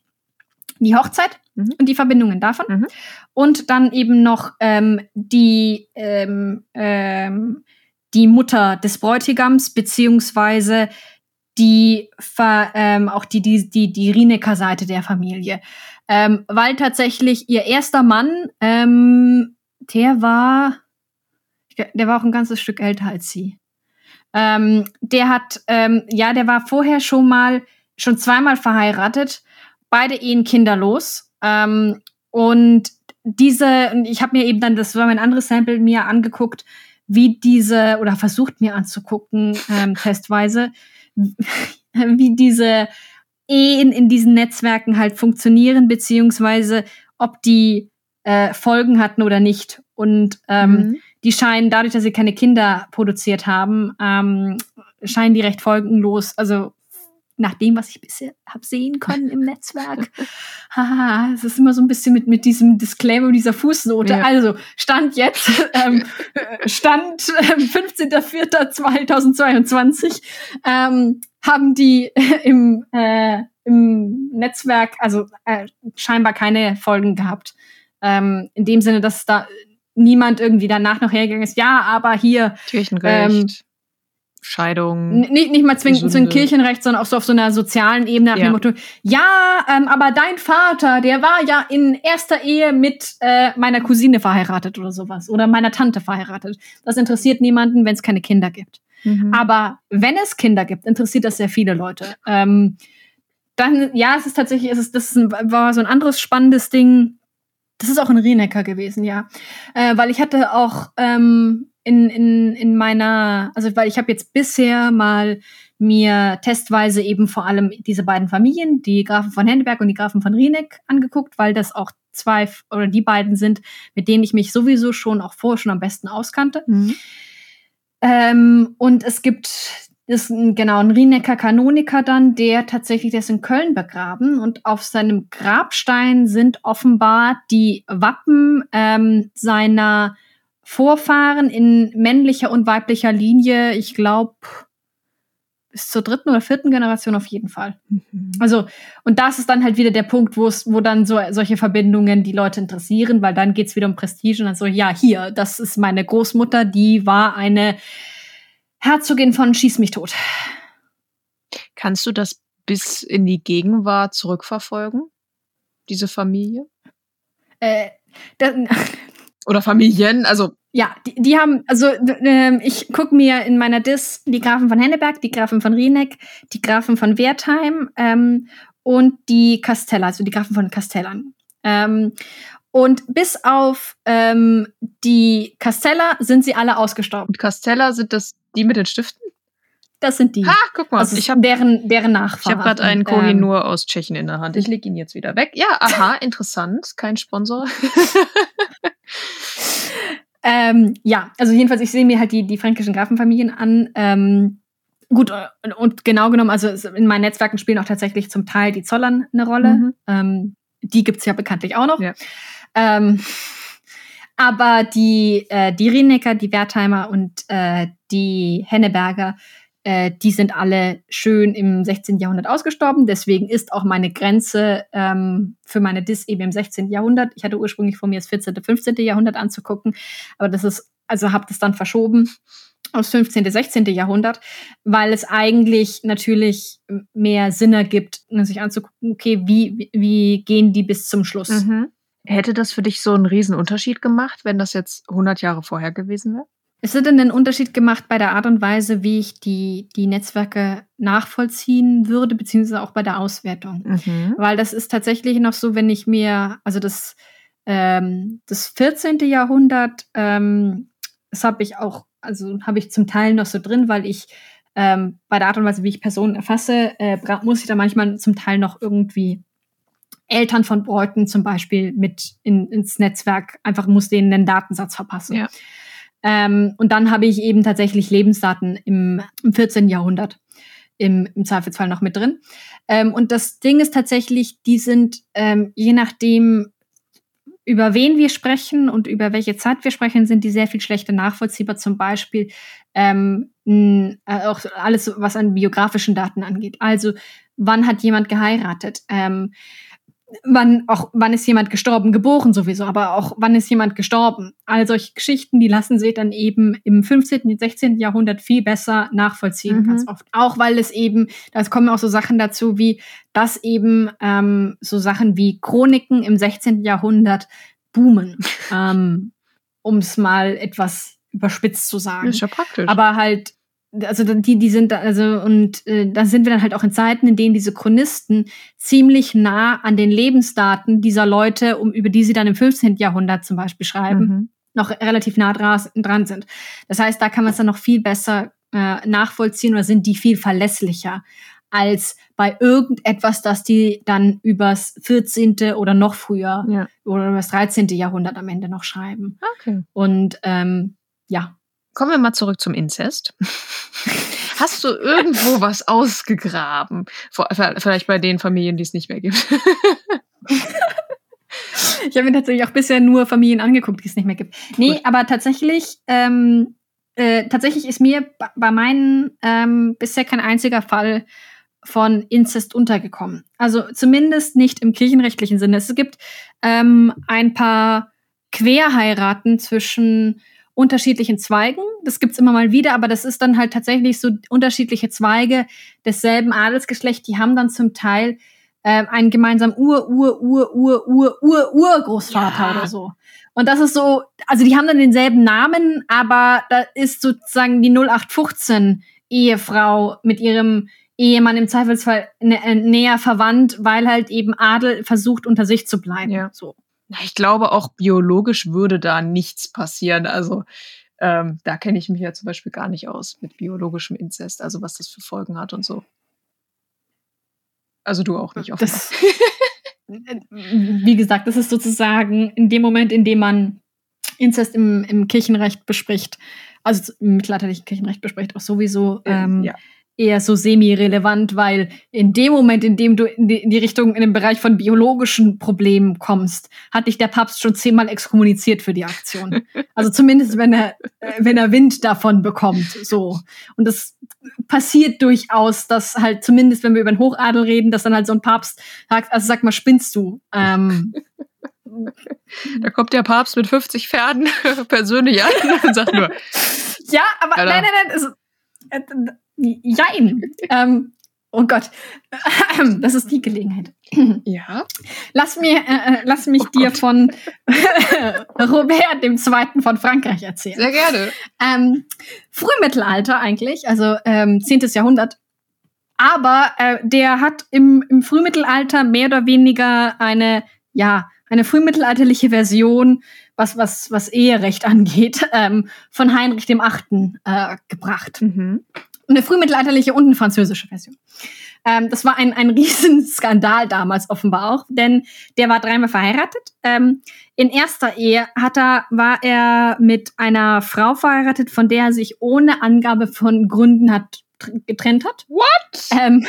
die Hochzeit mhm. und die Verbindungen davon. Mhm. Und dann eben noch ähm, die, ähm, ähm, die Mutter des Bräutigams, beziehungsweise die ähm, auch die, die, die, die Rinecker-Seite der Familie. Ähm, weil tatsächlich ihr erster Mann, ähm, der war, der war auch ein ganzes Stück älter als sie. Ähm, der hat, ähm, ja, der war vorher schon mal, schon zweimal verheiratet beide Ehen kinderlos. Ähm, und diese, ich habe mir eben dann, das war mein anderes Sample, mir angeguckt, wie diese, oder versucht mir anzugucken, ähm, testweise, wie diese Ehen in diesen Netzwerken halt funktionieren, beziehungsweise ob die äh, Folgen hatten oder nicht. Und ähm, mhm. die scheinen, dadurch, dass sie keine Kinder produziert haben, ähm, scheinen die recht folgenlos, also nach dem, was ich bisher habe sehen können im Netzwerk. Haha, es ist immer so ein bisschen mit, mit diesem Disclaimer, dieser Fußnote. Ja. Also, Stand jetzt, ähm, Stand äh, 15.04.2022, ähm, haben die im, äh, im Netzwerk, also äh, scheinbar keine Folgen gehabt. Ähm, in dem Sinne, dass da niemand irgendwie danach noch hergegangen ist, ja, aber hier Kirchenrecht. Ähm, Scheidung. Nicht, nicht mal zwingend zu Kirchenrecht, sondern auch so auf so einer sozialen Ebene ja. Motto, ja, ähm, aber dein Vater, der war ja in erster Ehe mit äh, meiner Cousine verheiratet oder sowas. Oder meiner Tante verheiratet. Das interessiert niemanden, wenn es keine Kinder gibt. Mhm. Aber wenn es Kinder gibt, interessiert das sehr viele Leute. Ähm, dann, ja, es ist tatsächlich, es ist, das ist ein, war so ein anderes spannendes Ding. Das ist auch ein Rienecker gewesen, ja. Äh, weil ich hatte auch ähm, in, in, in meiner, also weil ich habe jetzt bisher mal mir testweise eben vor allem diese beiden Familien, die Grafen von Henneberg und die Grafen von Rieneck, angeguckt, weil das auch zwei oder die beiden sind, mit denen ich mich sowieso schon auch vorher schon am besten auskannte. Mhm. Ähm, und es gibt ist ein, genau ein Rienecker Kanoniker dann, der tatsächlich, der ist in Köln begraben und auf seinem Grabstein sind offenbar die Wappen ähm, seiner Vorfahren in männlicher und weiblicher Linie. Ich glaube bis zur dritten oder vierten Generation auf jeden Fall. Mhm. Also, und das ist dann halt wieder der Punkt, wo es, wo dann so solche Verbindungen die Leute interessieren, weil dann geht's wieder um Prestige und dann so, ja, hier, das ist meine Großmutter, die war eine Herzogin von Schieß mich tot. Kannst du das bis in die Gegenwart zurückverfolgen? Diese Familie? Äh, das, Oder Familien, also. Ja, die, die haben, also äh, ich gucke mir in meiner Dis die Grafen von Henneberg, die Grafen von Rieneck, die Grafen von Wertheim ähm, und die Kasteller, also die Grafen von Kastellern. Ähm, und bis auf ähm, die Kasteller sind sie alle ausgestorben. Und Kasteller sind das die mit den Stiften? Das sind die. Ah, guck mal. Also ich habe deren, deren Nachfahren. Ich habe gerade einen Kohinur ähm, aus Tschechien in der Hand. Ich lege ihn jetzt wieder weg. Ja, aha, interessant. Kein Sponsor. ähm, ja, also jedenfalls, ich sehe mir halt die, die fränkischen Grafenfamilien an. Ähm, gut, und genau genommen, also in meinen Netzwerken spielen auch tatsächlich zum Teil die Zollern eine Rolle. Mhm. Ähm, die gibt's ja bekanntlich auch noch. Ja. Ähm, aber die, äh, die Rienecker, die Wertheimer und äh, die Henneberger, äh, die sind alle schön im 16. Jahrhundert ausgestorben. Deswegen ist auch meine Grenze ähm, für meine Dis eben im 16. Jahrhundert. Ich hatte ursprünglich vor mir das 14., 15. Jahrhundert anzugucken, aber das ist, also habe das dann verschoben aus 15., 16. Jahrhundert, weil es eigentlich natürlich mehr Sinn ergibt, sich anzugucken, okay, wie, wie gehen die bis zum Schluss? Mhm. Hätte das für dich so einen Unterschied gemacht, wenn das jetzt 100 Jahre vorher gewesen wäre? Es hat denn einen Unterschied gemacht bei der Art und Weise, wie ich die, die Netzwerke nachvollziehen würde, beziehungsweise auch bei der Auswertung. Mhm. Weil das ist tatsächlich noch so, wenn ich mir, also das, ähm, das 14. Jahrhundert, ähm, das habe ich auch, also habe ich zum Teil noch so drin, weil ich ähm, bei der Art und Weise, wie ich Personen erfasse, äh, muss ich da manchmal zum Teil noch irgendwie Eltern von Bräuten zum Beispiel mit in, ins Netzwerk, einfach muss denen einen Datensatz verpassen. Ja. Ähm, und dann habe ich eben tatsächlich Lebensdaten im, im 14. Jahrhundert im, im Zweifelsfall noch mit drin. Ähm, und das Ding ist tatsächlich, die sind ähm, je nachdem, über wen wir sprechen und über welche Zeit wir sprechen, sind die sehr viel schlechter nachvollziehbar. Zum Beispiel ähm, auch alles, was an biografischen Daten angeht. Also wann hat jemand geheiratet? Ähm, wann auch wann ist jemand gestorben, geboren sowieso, aber auch wann ist jemand gestorben. All solche Geschichten, die lassen sich dann eben im 15. und 16. Jahrhundert viel besser nachvollziehen, mhm. ganz oft. Auch weil es eben, da kommen auch so Sachen dazu, wie dass eben ähm, so Sachen wie Chroniken im 16. Jahrhundert boomen, ähm, um es mal etwas überspitzt zu sagen. ist ja praktisch. Aber halt also die, die sind da, also und äh, da sind wir dann halt auch in Zeiten, in denen diese Chronisten ziemlich nah an den Lebensdaten dieser Leute, um über die sie dann im 15. Jahrhundert zum Beispiel schreiben, mhm. noch relativ nah dran sind. Das heißt, da kann man es dann noch viel besser äh, nachvollziehen oder sind die viel verlässlicher als bei irgendetwas, das die dann übers 14. oder noch früher ja. oder übers 13. Jahrhundert am Ende noch schreiben. Okay. Und ähm, ja, Kommen wir mal zurück zum Inzest. Hast du irgendwo was ausgegraben? Vielleicht bei den Familien, die es nicht mehr gibt. ich habe mir tatsächlich auch bisher nur Familien angeguckt, die es nicht mehr gibt. Nee, Gut. aber tatsächlich, ähm, äh, tatsächlich ist mir bei meinen ähm, bisher kein einziger Fall von Inzest untergekommen. Also zumindest nicht im kirchenrechtlichen Sinne. Es gibt ähm, ein paar Querheiraten zwischen unterschiedlichen Zweigen. Das gibt's immer mal wieder, aber das ist dann halt tatsächlich so unterschiedliche Zweige desselben Adelsgeschlecht. Die haben dann zum Teil äh, einen gemeinsamen Ur, Ur, Ur, Ur, Ur, Ur, Urgroßvater ja. oder so. Und das ist so, also die haben dann denselben Namen, aber da ist sozusagen die 0815 Ehefrau mit ihrem Ehemann im Zweifelsfall nä näher verwandt, weil halt eben Adel versucht unter sich zu bleiben. Ja. So. Ich glaube, auch biologisch würde da nichts passieren. Also ähm, da kenne ich mich ja zum Beispiel gar nicht aus mit biologischem Inzest, also was das für Folgen hat und so. Also du auch nicht. Das, wie gesagt, das ist sozusagen in dem Moment, in dem man Inzest im, im Kirchenrecht bespricht, also im mittelalterlichen Kirchenrecht bespricht, auch sowieso ähm, ja eher so semi-relevant, weil in dem Moment, in dem du in die, in die, Richtung, in den Bereich von biologischen Problemen kommst, hat dich der Papst schon zehnmal exkommuniziert für die Aktion. also zumindest, wenn er, äh, wenn er Wind davon bekommt, so. Und das passiert durchaus, dass halt zumindest, wenn wir über den Hochadel reden, dass dann halt so ein Papst sagt, also sag mal, spinnst du? Ähm, da kommt der Papst mit 50 Pferden persönlich an und sagt nur. Ja, aber Alter. nein, nein, nein. Es, äh, Jein. ähm, oh Gott, das ist die Gelegenheit. Ja. Lass, mir, äh, äh lass mich oh dir Gott. von Robert dem Zweiten von Frankreich erzählen. Sehr gerne. Ähm, Frühmittelalter eigentlich, also ähm, 10. Jahrhundert. Aber äh, der hat im, im Frühmittelalter mehr oder weniger eine, ja, eine frühmittelalterliche Version, was, was, was Eherecht angeht, ähm, von Heinrich dem Achten äh, gebracht. Mhm eine frühmittelalterliche und eine französische Version. Ähm, das war ein, ein Riesenskandal damals offenbar auch, denn der war dreimal verheiratet. Ähm, in erster Ehe hat er, war er mit einer Frau verheiratet, von der er sich ohne Angabe von Gründen hat getrennt hat. What? Ähm,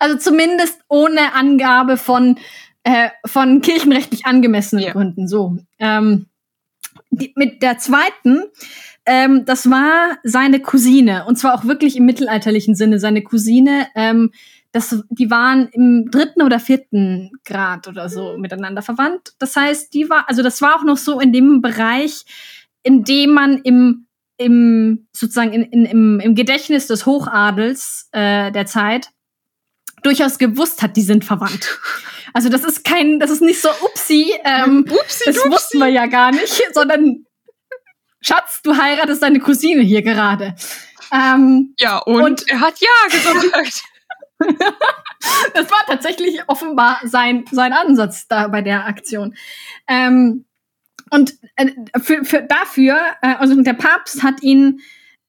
also zumindest ohne Angabe von, äh, von kirchenrechtlich angemessenen yeah. Gründen. So. Ähm, die, mit der zweiten ähm, das war seine Cousine und zwar auch wirklich im mittelalterlichen Sinne. Seine Cousine, ähm, das, die waren im dritten oder vierten Grad oder so miteinander verwandt. Das heißt, die war, also das war auch noch so in dem Bereich, in dem man im im sozusagen in, in, im, im Gedächtnis des Hochadels äh, der Zeit durchaus gewusst hat, die sind verwandt. Also das ist kein, das ist nicht so upsi, ähm, upsi das wussten wir ja gar nicht, sondern Schatz, du heiratest deine Cousine hier gerade. Ähm, ja, und, und, er hat ja gesagt. das war tatsächlich offenbar sein, sein Ansatz da bei der Aktion. Ähm, und äh, für, für dafür, äh, also der Papst hat ihn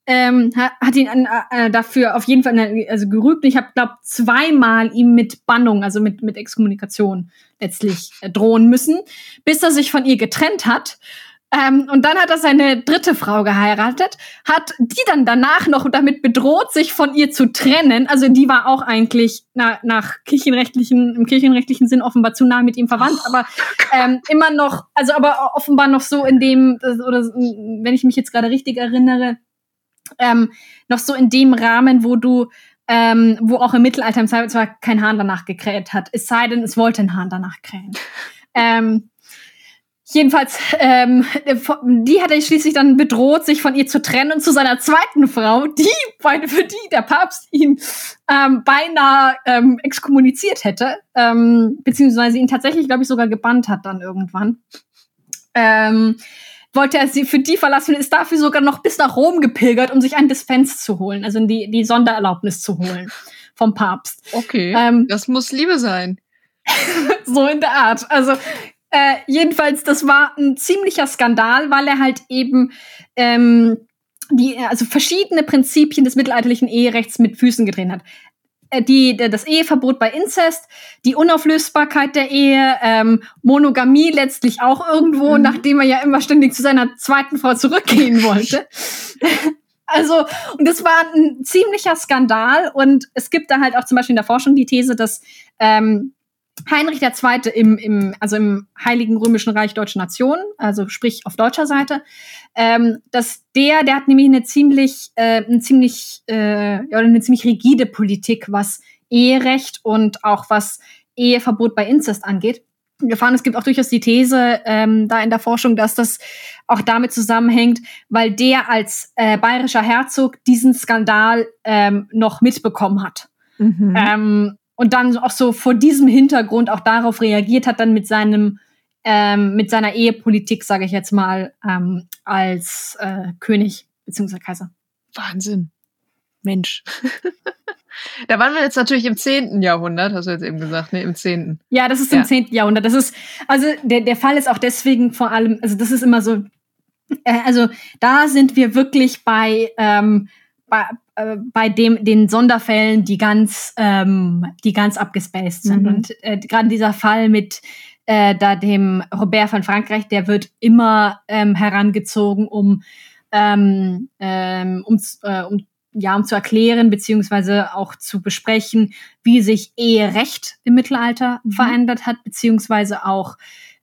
ähm, hat, hat ihn äh, dafür auf jeden Fall also gerügt. Ich habe glaube zweimal ihm mit Bannung, also mit mit Exkommunikation letztlich äh, drohen müssen, bis er sich von ihr getrennt hat. Ähm, und dann hat er seine dritte Frau geheiratet, hat die dann danach noch damit bedroht, sich von ihr zu trennen. Also die war auch eigentlich na, nach kirchenrechtlichen, im kirchenrechtlichen Sinn offenbar zu nah mit ihm verwandt, oh, aber ähm, immer noch, also aber offenbar noch so in dem, oder wenn ich mich jetzt gerade richtig erinnere, ähm, noch so in dem Rahmen, wo du ähm, wo auch im Mittelalter im Zweifelsfall kein Hahn danach gekräht hat. Es sei denn, es wollte ein Hahn danach krähen. ähm, Jedenfalls, ähm, die hat er schließlich dann bedroht, sich von ihr zu trennen und zu seiner zweiten Frau, die, für die der Papst ihn ähm, beinahe ähm, exkommuniziert hätte, ähm, beziehungsweise ihn tatsächlich, glaube ich, sogar gebannt hat dann irgendwann. Ähm, wollte er sie für die verlassen und ist dafür sogar noch bis nach Rom gepilgert, um sich ein Dispens zu holen, also die, die Sondererlaubnis zu holen vom Papst. Okay, ähm, das muss Liebe sein. so in der Art. Also äh, jedenfalls, das war ein ziemlicher Skandal, weil er halt eben ähm, die, also verschiedene Prinzipien des mittelalterlichen Eherechts mit Füßen getreten hat äh, die, das Eheverbot bei Inzest, die Unauflösbarkeit der Ehe, ähm, Monogamie letztlich auch irgendwo, mhm. nachdem er ja immer ständig zu seiner zweiten Frau zurückgehen wollte. also, und das war ein ziemlicher Skandal und es gibt da halt auch zum Beispiel in der Forschung die These, dass ähm, Heinrich II. im, im, also im Heiligen Römischen Reich Deutsche Nation, also sprich auf deutscher Seite, ähm, dass der, der hat nämlich eine ziemlich, äh, eine ziemlich, äh, ja, eine ziemlich rigide Politik, was Eherecht und auch was Eheverbot bei Inzest angeht. Gefahren, es gibt auch durchaus die These ähm, da in der Forschung, dass das auch damit zusammenhängt, weil der als äh, bayerischer Herzog diesen Skandal ähm, noch mitbekommen hat. Mhm. Ähm, und dann auch so vor diesem Hintergrund auch darauf reagiert hat, dann mit seinem ähm, mit seiner Ehepolitik, sage ich jetzt mal, ähm, als äh, König bzw. Kaiser. Wahnsinn. Mensch. da waren wir jetzt natürlich im 10. Jahrhundert, hast du jetzt eben gesagt, ne? Im 10. Ja, das ist ja. im 10. Jahrhundert. Das ist, also der, der Fall ist auch deswegen vor allem, also das ist immer so, äh, also da sind wir wirklich bei, ähm, bei, äh, bei dem den Sonderfällen, die ganz, ähm, die ganz abgespaced sind. Mhm. Und äh, gerade dieser Fall mit äh, da dem Robert von Frankreich, der wird immer ähm, herangezogen, um ähm, ähm, um, äh, um ja, um zu erklären beziehungsweise auch zu besprechen, wie sich Eherecht im Mittelalter mhm. verändert hat, beziehungsweise auch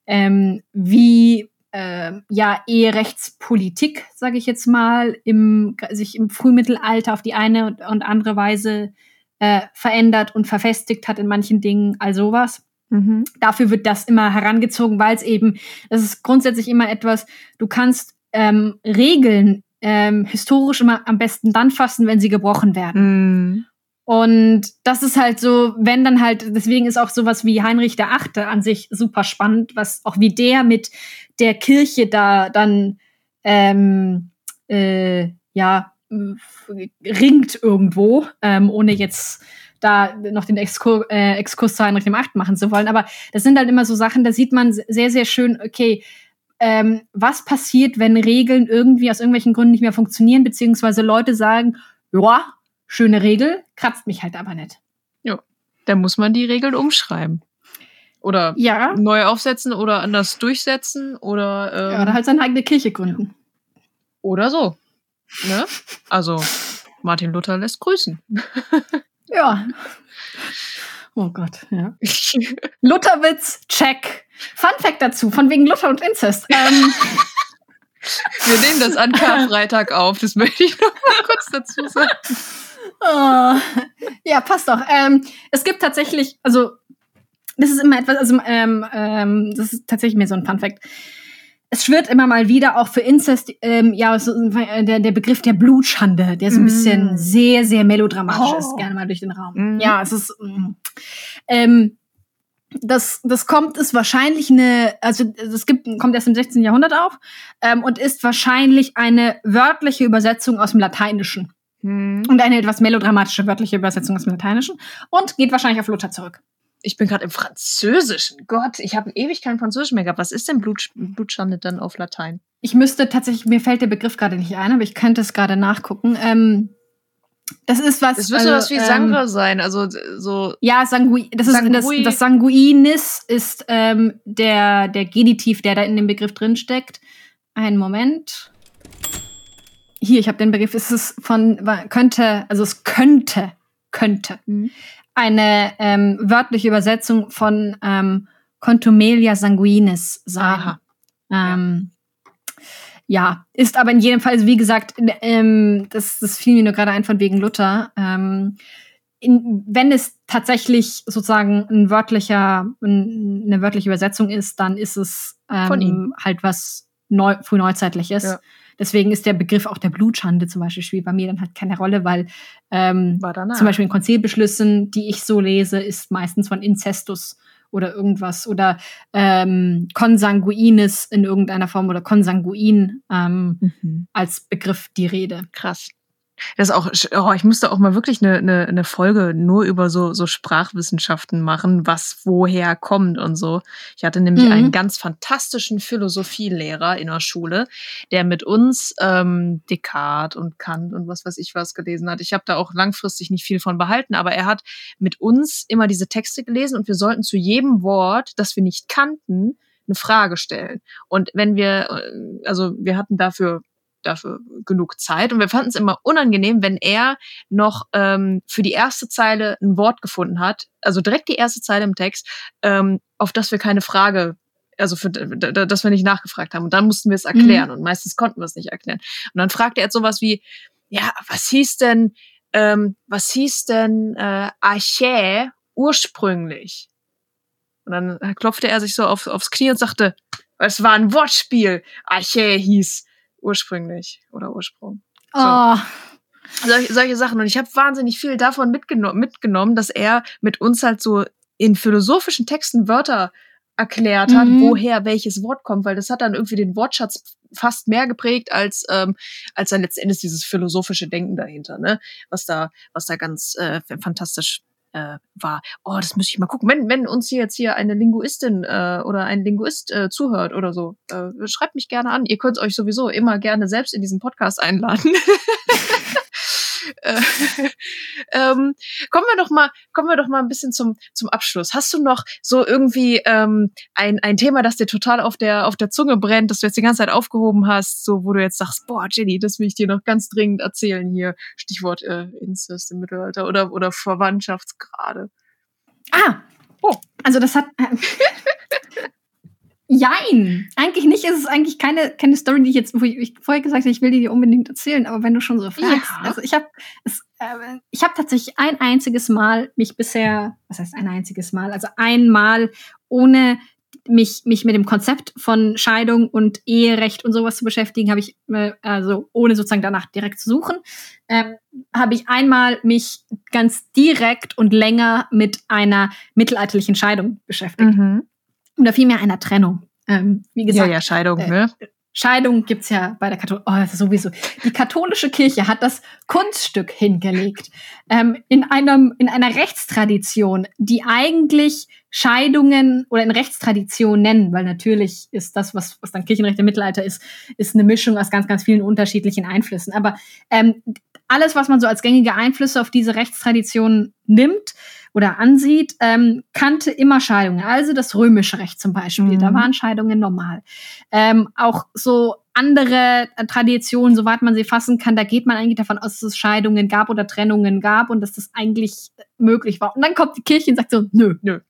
ähm, wie äh, ja Eherechtspolitik, sage ich jetzt mal, im, sich im Frühmittelalter auf die eine und andere Weise äh, verändert und verfestigt hat in manchen Dingen, all sowas. Mhm. Dafür wird das immer herangezogen, weil es eben, das ist grundsätzlich immer etwas, du kannst ähm, Regeln ähm, historisch immer am besten dann fassen, wenn sie gebrochen werden. Mhm. Und das ist halt so, wenn dann halt, deswegen ist auch sowas wie Heinrich der Achte an sich super spannend, was auch wie der mit der Kirche da dann ähm, äh, ja ringt irgendwo, ähm, ohne jetzt da noch den Exkur äh, Exkurs zu Heinrich dem Acht machen zu wollen. Aber das sind halt immer so Sachen, da sieht man sehr, sehr schön, okay, ähm, was passiert, wenn Regeln irgendwie aus irgendwelchen Gründen nicht mehr funktionieren, beziehungsweise Leute sagen, ja, schöne Regel, kratzt mich halt aber nicht. Ja, dann muss man die Regeln umschreiben. Oder ja. neu aufsetzen oder anders durchsetzen oder ähm, ja, oder halt seine eigene Kirche gründen. Oder so. Ne? Also Martin Luther lässt grüßen. ja. Oh Gott, ja. Lutherwitz, check. Fun Fact dazu, von wegen Luther und Inzest. Ähm, Wir nehmen das an Karfreitag auf, das möchte ich noch mal kurz dazu sagen. Oh, ja, passt doch. Ähm, es gibt tatsächlich, also das ist immer etwas, also ähm, ähm, das ist tatsächlich mehr so ein Fun Fact. Es schwirrt immer mal wieder auch für Inzest, ähm, ja, so, der, der Begriff der Blutschande, der so ein mm. bisschen sehr, sehr melodramatisch oh. ist, gerne mal durch den Raum. Mm. Ja, es ist, mm. ähm, das, das kommt, ist wahrscheinlich eine, also es gibt, kommt erst im 16. Jahrhundert auf ähm, und ist wahrscheinlich eine wörtliche Übersetzung aus dem Lateinischen. Hm. Und eine etwas melodramatische wörtliche Übersetzung aus dem Lateinischen und geht wahrscheinlich auf Luther zurück. Ich bin gerade im Französischen. Gott, ich habe ewig kein Französisch mehr gehabt. Was ist denn Blut, Blutschande dann auf Latein? Ich müsste tatsächlich, mir fällt der Begriff gerade nicht ein, aber ich könnte es gerade nachgucken. Ähm, das ist was. Das müsste also, was wie Sangre ähm, sein, also so. Ja, Sangui, das ist Sangui. das, das Sanguinis ist ähm, der der Genitiv, der da in dem Begriff drin steckt. Einen Moment. Hier, ich habe den Begriff. Es ist von könnte, also es könnte könnte mhm. Eine ähm, wörtliche Übersetzung von ähm, Contumelia sanguinis sein. Ähm, ja, ist aber in jedem Fall, also wie gesagt, ähm, das, das fiel mir nur gerade ein von wegen Luther. Ähm, in, wenn es tatsächlich sozusagen ein wörtlicher, ein, eine wörtliche Übersetzung ist, dann ist es ähm, halt was neu, frühneuzeitliches. Ja. Deswegen ist der Begriff auch der Blutschande zum Beispiel spielt bei mir dann halt keine Rolle, weil ähm, zum Beispiel in Konzilbeschlüssen, die ich so lese, ist meistens von Inzestus oder irgendwas oder ähm, consanguinis in irgendeiner Form oder consanguin ähm, mhm. als Begriff die Rede. Krass. Das ist auch, oh, ich musste auch mal wirklich eine, eine, eine Folge nur über so, so Sprachwissenschaften machen, was woher kommt und so. Ich hatte nämlich mhm. einen ganz fantastischen Philosophielehrer in der Schule, der mit uns ähm, Descartes und Kant und was weiß ich was gelesen hat. Ich habe da auch langfristig nicht viel von behalten, aber er hat mit uns immer diese Texte gelesen und wir sollten zu jedem Wort, das wir nicht kannten, eine Frage stellen. Und wenn wir, äh, also wir hatten dafür dafür genug Zeit. Und wir fanden es immer unangenehm, wenn er noch ähm, für die erste Zeile ein Wort gefunden hat, also direkt die erste Zeile im Text, ähm, auf das wir keine Frage also für, dass wir nicht nachgefragt haben. Und dann mussten wir es erklären mhm. und meistens konnten wir es nicht erklären. Und dann fragte er jetzt sowas wie, ja, was hieß denn, ähm, was hieß denn äh, Archä ursprünglich? Und dann klopfte er sich so auf, aufs Knie und sagte, es war ein Wortspiel. Archä hieß ursprünglich oder Ursprung. So. Oh. Solche, solche Sachen. Und ich habe wahnsinnig viel davon mitgeno mitgenommen, dass er mit uns halt so in philosophischen Texten Wörter erklärt hat, mhm. woher welches Wort kommt, weil das hat dann irgendwie den Wortschatz fast mehr geprägt als ähm, als dann letztendlich dieses philosophische Denken dahinter, ne? Was da was da ganz äh, fantastisch äh, war. Oh, das müsste ich mal gucken. Wenn, wenn uns hier jetzt hier eine Linguistin äh, oder ein Linguist äh, zuhört oder so, äh, schreibt mich gerne an. Ihr könnt euch sowieso immer gerne selbst in diesen Podcast einladen. äh, ähm, kommen wir doch mal, kommen wir doch mal ein bisschen zum zum Abschluss. Hast du noch so irgendwie ähm, ein ein Thema, das dir total auf der auf der Zunge brennt, das du jetzt die ganze Zeit aufgehoben hast, so wo du jetzt sagst, boah, Jenny, das will ich dir noch ganz dringend erzählen hier. Stichwort äh, Incest im Mittelalter oder oder Verwandtschaftsgrade. Ah, oh, also das hat. Jein, eigentlich nicht. Es ist eigentlich keine, keine Story, die ich jetzt, wo ich, ich vorher gesagt habe, ich will die dir unbedingt erzählen, aber wenn du schon so fragst. Ja. Also ich habe äh, ich habe tatsächlich ein einziges Mal mich bisher, was heißt ein einziges Mal, also einmal ohne mich, mich mit dem Konzept von Scheidung und Eherecht und sowas zu beschäftigen, habe ich, äh, also ohne sozusagen danach direkt zu suchen, ähm, habe ich einmal mich ganz direkt und länger mit einer mittelalterlichen Scheidung beschäftigt. Mhm oder vielmehr einer Trennung. Ähm, wie gesagt, ja, ja, Scheidung, äh, ne? Scheidung gibt's ja bei der Katholik. Oh, sowieso. Die katholische Kirche hat das Kunststück hingelegt ähm, in einem in einer Rechtstradition, die eigentlich Scheidungen oder in Rechtstradition nennen, weil natürlich ist das, was was dann Kirchenrecht im Mittelalter ist, ist eine Mischung aus ganz ganz vielen unterschiedlichen Einflüssen. Aber ähm, alles, was man so als gängige Einflüsse auf diese Rechtstradition nimmt, oder ansieht, ähm, kannte immer Scheidungen. Also das römische Recht zum Beispiel, mhm. da waren Scheidungen normal. Ähm, auch so andere Traditionen, soweit man sie fassen kann, da geht man eigentlich davon aus, dass es Scheidungen gab oder Trennungen gab und dass das eigentlich möglich war. Und dann kommt die Kirche und sagt so, nö, nö,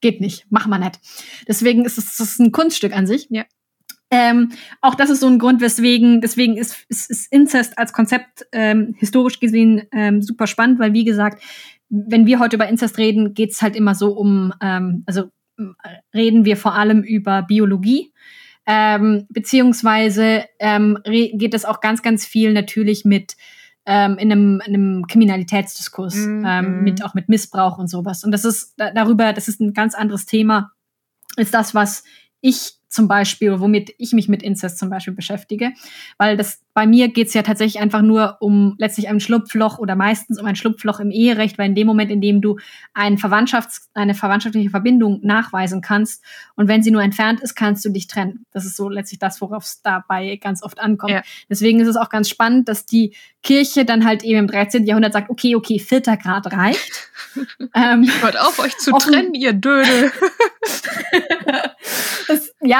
geht nicht, mach mal nicht. Deswegen ist es das ist ein Kunststück an sich. Ja. Ähm, auch das ist so ein Grund, weswegen, deswegen ist, ist, ist Inzest als Konzept ähm, historisch gesehen ähm, super spannend, weil wie gesagt, wenn wir heute über Inzest reden, geht's halt immer so um, ähm, also reden wir vor allem über Biologie. Ähm, beziehungsweise ähm, geht es auch ganz, ganz viel natürlich mit ähm, in, einem, in einem Kriminalitätsdiskurs, mm -hmm. mit auch mit Missbrauch und sowas. Und das ist da, darüber, das ist ein ganz anderes Thema, ist das, was ich zum Beispiel, womit ich mich mit Inzest zum Beispiel beschäftige. Weil das bei mir geht's ja tatsächlich einfach nur um letztlich ein Schlupfloch oder meistens um ein Schlupfloch im Eherecht, weil in dem Moment, in dem du ein Verwandtschafts-, eine verwandtschaftliche Verbindung nachweisen kannst und wenn sie nur entfernt ist, kannst du dich trennen. Das ist so letztlich das, worauf es dabei ganz oft ankommt. Ja. Deswegen ist es auch ganz spannend, dass die Kirche dann halt eben im 13. Jahrhundert sagt, okay, okay, vierter Grad reicht. ähm, Hört auf, euch zu trennen, ihr Dödel. das, ja,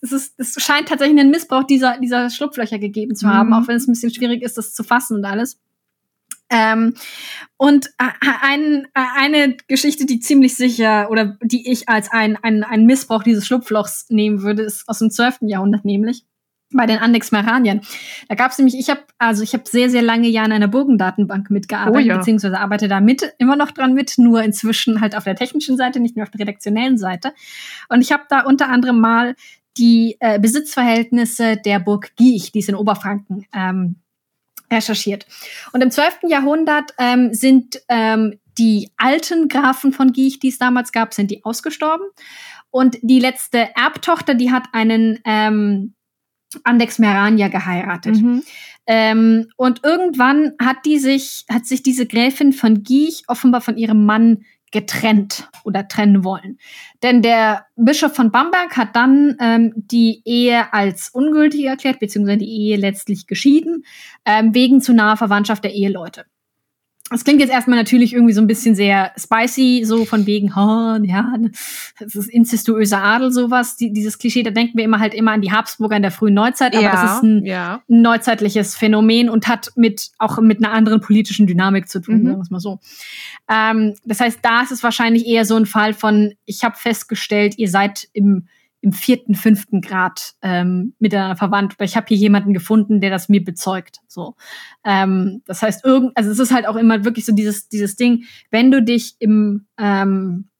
es, ist, es scheint tatsächlich einen Missbrauch dieser, dieser Schlupflöcher gegeben zu haben, mhm. auch wenn es ein bisschen schwierig ist, das zu fassen und alles. Ähm, und äh, ein, eine Geschichte, die ziemlich sicher oder die ich als ein, ein, ein Missbrauch dieses Schlupflochs nehmen würde, ist aus dem 12. Jahrhundert nämlich bei den Andexmeraniern. Da gab es nämlich, ich habe also ich habe sehr sehr lange Jahre in einer Burgendatenbank mitgearbeitet, oh ja. beziehungsweise arbeite da mit immer noch dran mit, nur inzwischen halt auf der technischen Seite, nicht mehr auf der redaktionellen Seite. Und ich habe da unter anderem mal die äh, Besitzverhältnisse der Burg Giech, die ist in Oberfranken, ähm, recherchiert. Und im 12. Jahrhundert ähm, sind ähm, die alten Grafen von Giech, die es damals gab, sind die ausgestorben. Und die letzte Erbtochter, die hat einen ähm, Andex Merania geheiratet. Mhm. Ähm, und irgendwann hat die sich, hat sich diese Gräfin von Giech offenbar von ihrem Mann getrennt oder trennen wollen. Denn der Bischof von Bamberg hat dann ähm, die Ehe als ungültig erklärt, beziehungsweise die Ehe letztlich geschieden, ähm, wegen zu naher Verwandtschaft der Eheleute. Das klingt jetzt erstmal natürlich irgendwie so ein bisschen sehr spicy, so von wegen, oh, ja, das ist incestuöser Adel, sowas, die, dieses Klischee, da denken wir immer halt immer an die Habsburger in der frühen Neuzeit, aber ja, das ist ein, ja. neuzeitliches Phänomen und hat mit, auch mit einer anderen politischen Dynamik zu tun, mhm. sagen wir es mal so. Ähm, das heißt, da ist es wahrscheinlich eher so ein Fall von, ich habe festgestellt, ihr seid im im vierten, fünften Grad ähm, mit der verwandt oder ich habe hier jemanden gefunden, der das mir bezeugt. So, ähm, das heißt, irgend, also es ist halt auch immer wirklich so dieses dieses Ding, wenn du dich im ähm,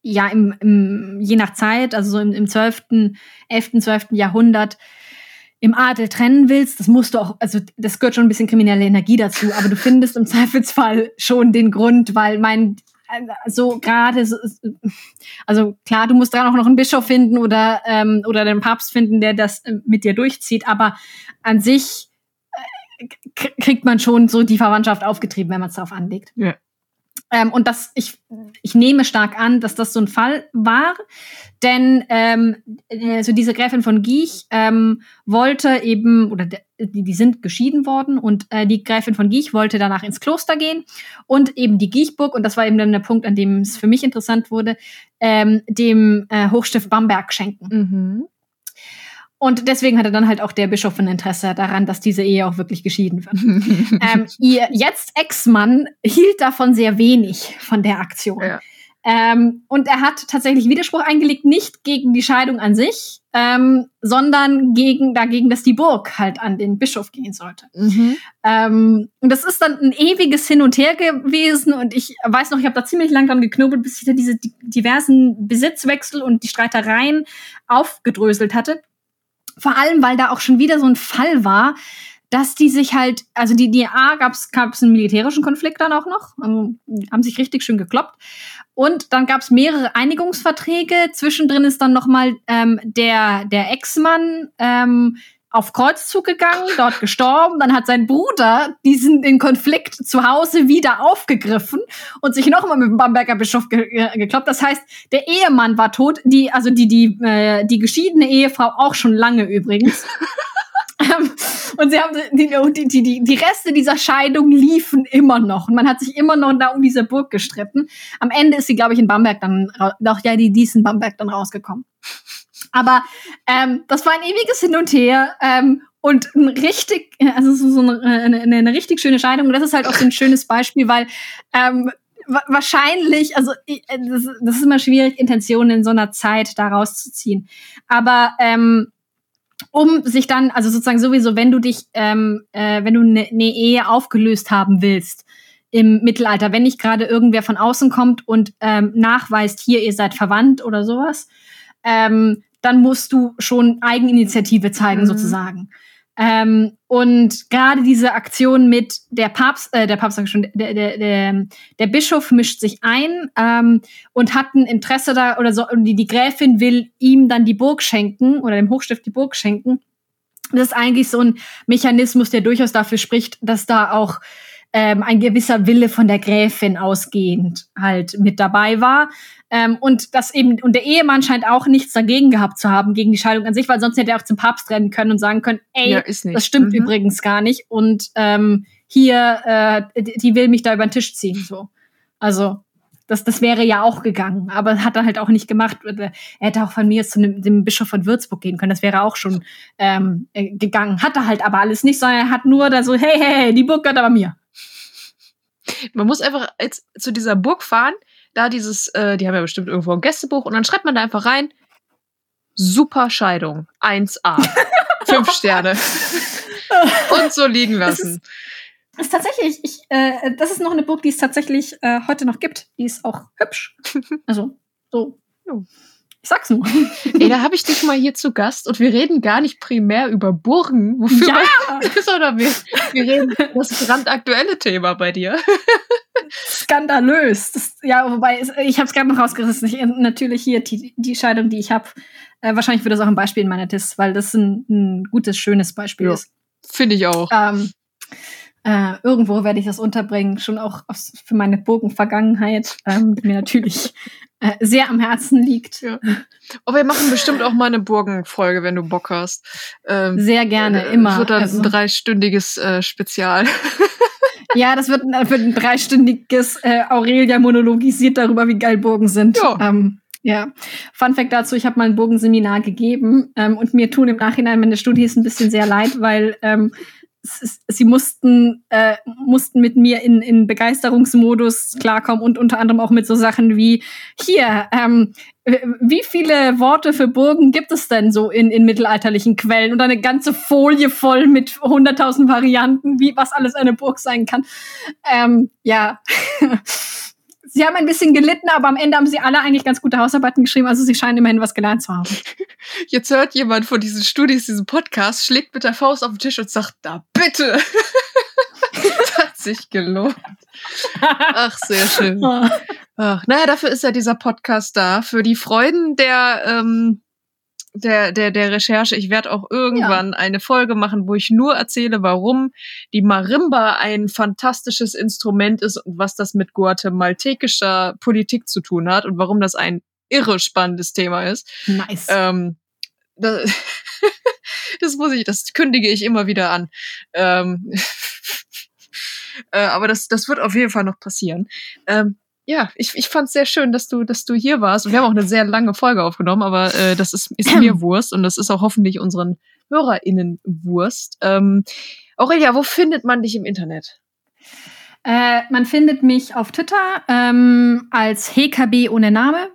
ja im, im je nach Zeit, also so im, im 12., 11., 12. Jahrhundert im Adel trennen willst, das musst du auch, also das gehört schon ein bisschen kriminelle Energie dazu, aber du findest im Zweifelsfall schon den Grund, weil mein so gerade, so, also klar, du musst dran auch noch einen Bischof finden oder, ähm, oder den Papst finden, der das äh, mit dir durchzieht, aber an sich äh, kriegt man schon so die Verwandtschaft aufgetrieben, wenn man es darauf anlegt. Ja. Ähm, und das, ich, ich nehme stark an, dass das so ein Fall war. Denn ähm, also diese Gräfin von Giech ähm, wollte eben, oder die, die sind geschieden worden und äh, die Gräfin von Giech wollte danach ins Kloster gehen und eben die Giechburg, und das war eben dann der Punkt, an dem es für mich interessant wurde, ähm, dem äh, Hochstift Bamberg schenken. Mhm. Und deswegen hatte dann halt auch der Bischof ein Interesse daran, dass diese Ehe auch wirklich geschieden wird. ähm, ihr jetzt Ex-Mann hielt davon sehr wenig von der Aktion. Ja. Ähm, und er hat tatsächlich Widerspruch eingelegt, nicht gegen die Scheidung an sich, ähm, sondern gegen dagegen, dass die Burg halt an den Bischof gehen sollte. Mhm. Ähm, und das ist dann ein ewiges Hin und Her gewesen. Und ich weiß noch, ich habe da ziemlich lang dran geknobelt, bis ich da diese diversen Besitzwechsel und die Streitereien aufgedröselt hatte. Vor allem, weil da auch schon wieder so ein Fall war, dass die sich halt, also die DA gab es einen militärischen Konflikt dann auch noch, also, haben sich richtig schön gekloppt. Und dann gab es mehrere Einigungsverträge. Zwischendrin ist dann noch mal ähm, der der Ex-Mann ähm, auf Kreuzzug gegangen, dort gestorben. Dann hat sein Bruder diesen den Konflikt zu Hause wieder aufgegriffen und sich nochmal mit dem Bamberger Bischof ge ge gekloppt. Das heißt, der Ehemann war tot, die also die die äh, die geschiedene Ehefrau auch schon lange übrigens. Ähm, und sie haben die, die, die, die Reste dieser Scheidung liefen immer noch. Und man hat sich immer noch da um diese Burg gestritten. Am Ende ist sie, glaube ich, in Bamberg dann, doch ja, die, die ist in Bamberg dann rausgekommen. Aber ähm, das war ein ewiges Hin und Her. Ähm, und ein richtig, also so eine, eine, eine richtig schöne Scheidung. Und das ist halt auch so ein schönes Beispiel, weil ähm, wahrscheinlich, also das, das ist immer schwierig, Intentionen in so einer Zeit da rauszuziehen. Aber ähm, um sich dann, also sozusagen sowieso, wenn du dich, ähm, äh, wenn du eine ne Ehe aufgelöst haben willst im Mittelalter, wenn nicht gerade irgendwer von außen kommt und ähm, nachweist, hier ihr seid verwandt oder sowas, ähm, dann musst du schon Eigeninitiative zeigen mhm. sozusagen. Ähm, und gerade diese Aktion mit der Papst, äh, der Papst sag ich schon, der, der, der, der Bischof mischt sich ein ähm, und hat ein Interesse da oder so, und die, die Gräfin will ihm dann die Burg schenken oder dem Hochstift die Burg schenken. Das ist eigentlich so ein Mechanismus, der durchaus dafür spricht, dass da auch ähm, ein gewisser Wille von der Gräfin ausgehend halt mit dabei war. Ähm, und das eben, und der Ehemann scheint auch nichts dagegen gehabt zu haben, gegen die Scheidung an sich, weil sonst hätte er auch zum Papst rennen können und sagen können, ey, ja, das stimmt mhm. übrigens gar nicht. Und ähm, hier, äh, die will mich da über den Tisch ziehen. So. Also, das, das wäre ja auch gegangen, aber hat er halt auch nicht gemacht. Er hätte auch von mir zu dem, dem Bischof von Würzburg gehen können, das wäre auch schon ähm, äh, gegangen. Hat er halt aber alles nicht, sondern er hat nur da so, hey, hey, hey, die Burg gehört aber mir. Man muss einfach jetzt zu dieser Burg fahren, da dieses, äh, die haben ja bestimmt irgendwo ein Gästebuch und dann schreibt man da einfach rein, super Scheidung, 1a, fünf Sterne. und so liegen lassen. Das ist, tatsächlich, ich, äh, das ist noch eine Burg, die es tatsächlich äh, heute noch gibt. Die ist auch hübsch. Also, so. Jo. Ich sag's nur. Ey, da habe ich dich mal hier zu Gast und wir reden gar nicht primär über Burgen. Wofür ja! sondern wir, wir reden über das brandaktuelle Thema bei dir. Skandalös. Das, ja, wobei, ich habe es gerade noch rausgerissen. Ich, natürlich hier die, die Scheidung, die ich habe. Äh, wahrscheinlich wird das auch ein Beispiel in meiner Test, weil das ein, ein gutes, schönes Beispiel ja, ist. Finde ich auch. Ähm, äh, irgendwo werde ich das unterbringen, schon auch aus, für meine Burgenvergangenheit, ähm, die mir natürlich äh, sehr am Herzen liegt. Ja. Aber wir machen bestimmt auch mal eine Burgenfolge, wenn du Bock hast. Ähm, sehr gerne, äh, immer. Wird dann also. ein dreistündiges äh, Spezial. ja, das wird, wird ein dreistündiges äh, Aurelia monologisiert darüber, wie geil Burgen sind. Ja. Ähm, ja, Fun Fact dazu, ich habe mal ein Burgenseminar gegeben ähm, und mir tun im Nachhinein meine Studis ein bisschen sehr leid, weil ähm, sie mussten, äh, mussten mit mir in, in Begeisterungsmodus klarkommen und unter anderem auch mit so Sachen wie, hier, ähm, wie viele Worte für Burgen gibt es denn so in, in mittelalterlichen Quellen? Und eine ganze Folie voll mit hunderttausend Varianten, wie was alles eine Burg sein kann. Ähm, ja. Sie haben ein bisschen gelitten, aber am Ende haben sie alle eigentlich ganz gute Hausarbeiten geschrieben. Also sie scheinen immerhin was gelernt zu haben. Jetzt hört jemand von diesen Studis diesen Podcast, schlägt mit der Faust auf den Tisch und sagt, da bitte. das hat sich gelohnt. Ach, sehr schön. Ach, naja, dafür ist ja dieser Podcast da. Für die Freuden der, ähm, der, der, der Recherche. Ich werde auch irgendwann ja. eine Folge machen, wo ich nur erzähle, warum die Marimba ein fantastisches Instrument ist und was das mit guatemaltekischer Politik zu tun hat und warum das ein irre spannendes Thema ist. Nice. Ähm, das, das muss ich, das kündige ich immer wieder an. Ähm, äh, aber das, das wird auf jeden Fall noch passieren. Ähm, ja, ich, ich fand es sehr schön, dass du, dass du hier warst. Und wir haben auch eine sehr lange Folge aufgenommen, aber äh, das ist, ist mir Wurst und das ist auch hoffentlich unseren HörerInnen Wurst. Ähm, Aurelia, wo findet man dich im Internet? Äh, man findet mich auf Twitter ähm, als HKB ohne Name.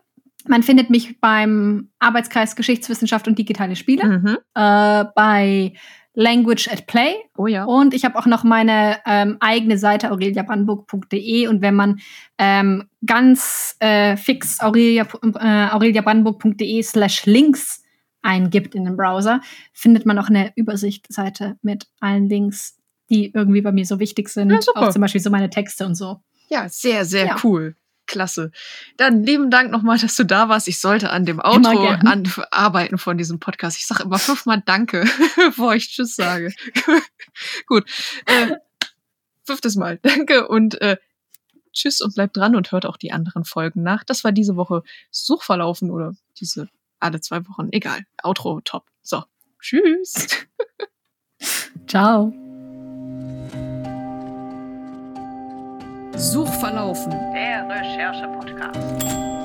Man findet mich beim Arbeitskreis Geschichtswissenschaft und digitale Spiele, mhm. äh, bei Language at Play. Oh ja. Und ich habe auch noch meine ähm, eigene Seite aureliabrandenburg.de und wenn man ähm, ganz äh, fix aurelia, äh, aureliabrandenburg.de slash links eingibt in den Browser, findet man auch eine Übersichtsseite mit allen Links, die irgendwie bei mir so wichtig sind. Ja, auch zum Beispiel so meine Texte und so. Ja, sehr, sehr ja. cool. Klasse. Dann lieben Dank nochmal, dass du da warst. Ich sollte an dem Outro an, arbeiten von diesem Podcast. Ich sage immer fünfmal Danke, bevor ich Tschüss sage. Gut. Äh, fünftes Mal. Danke und äh, Tschüss und bleibt dran und hört auch die anderen Folgen nach. Das war diese Woche Suchverlaufen oder diese alle zwei Wochen. Egal. Outro top. So. Tschüss. Ciao. Suchverlaufen. Der Recherche-Podcast.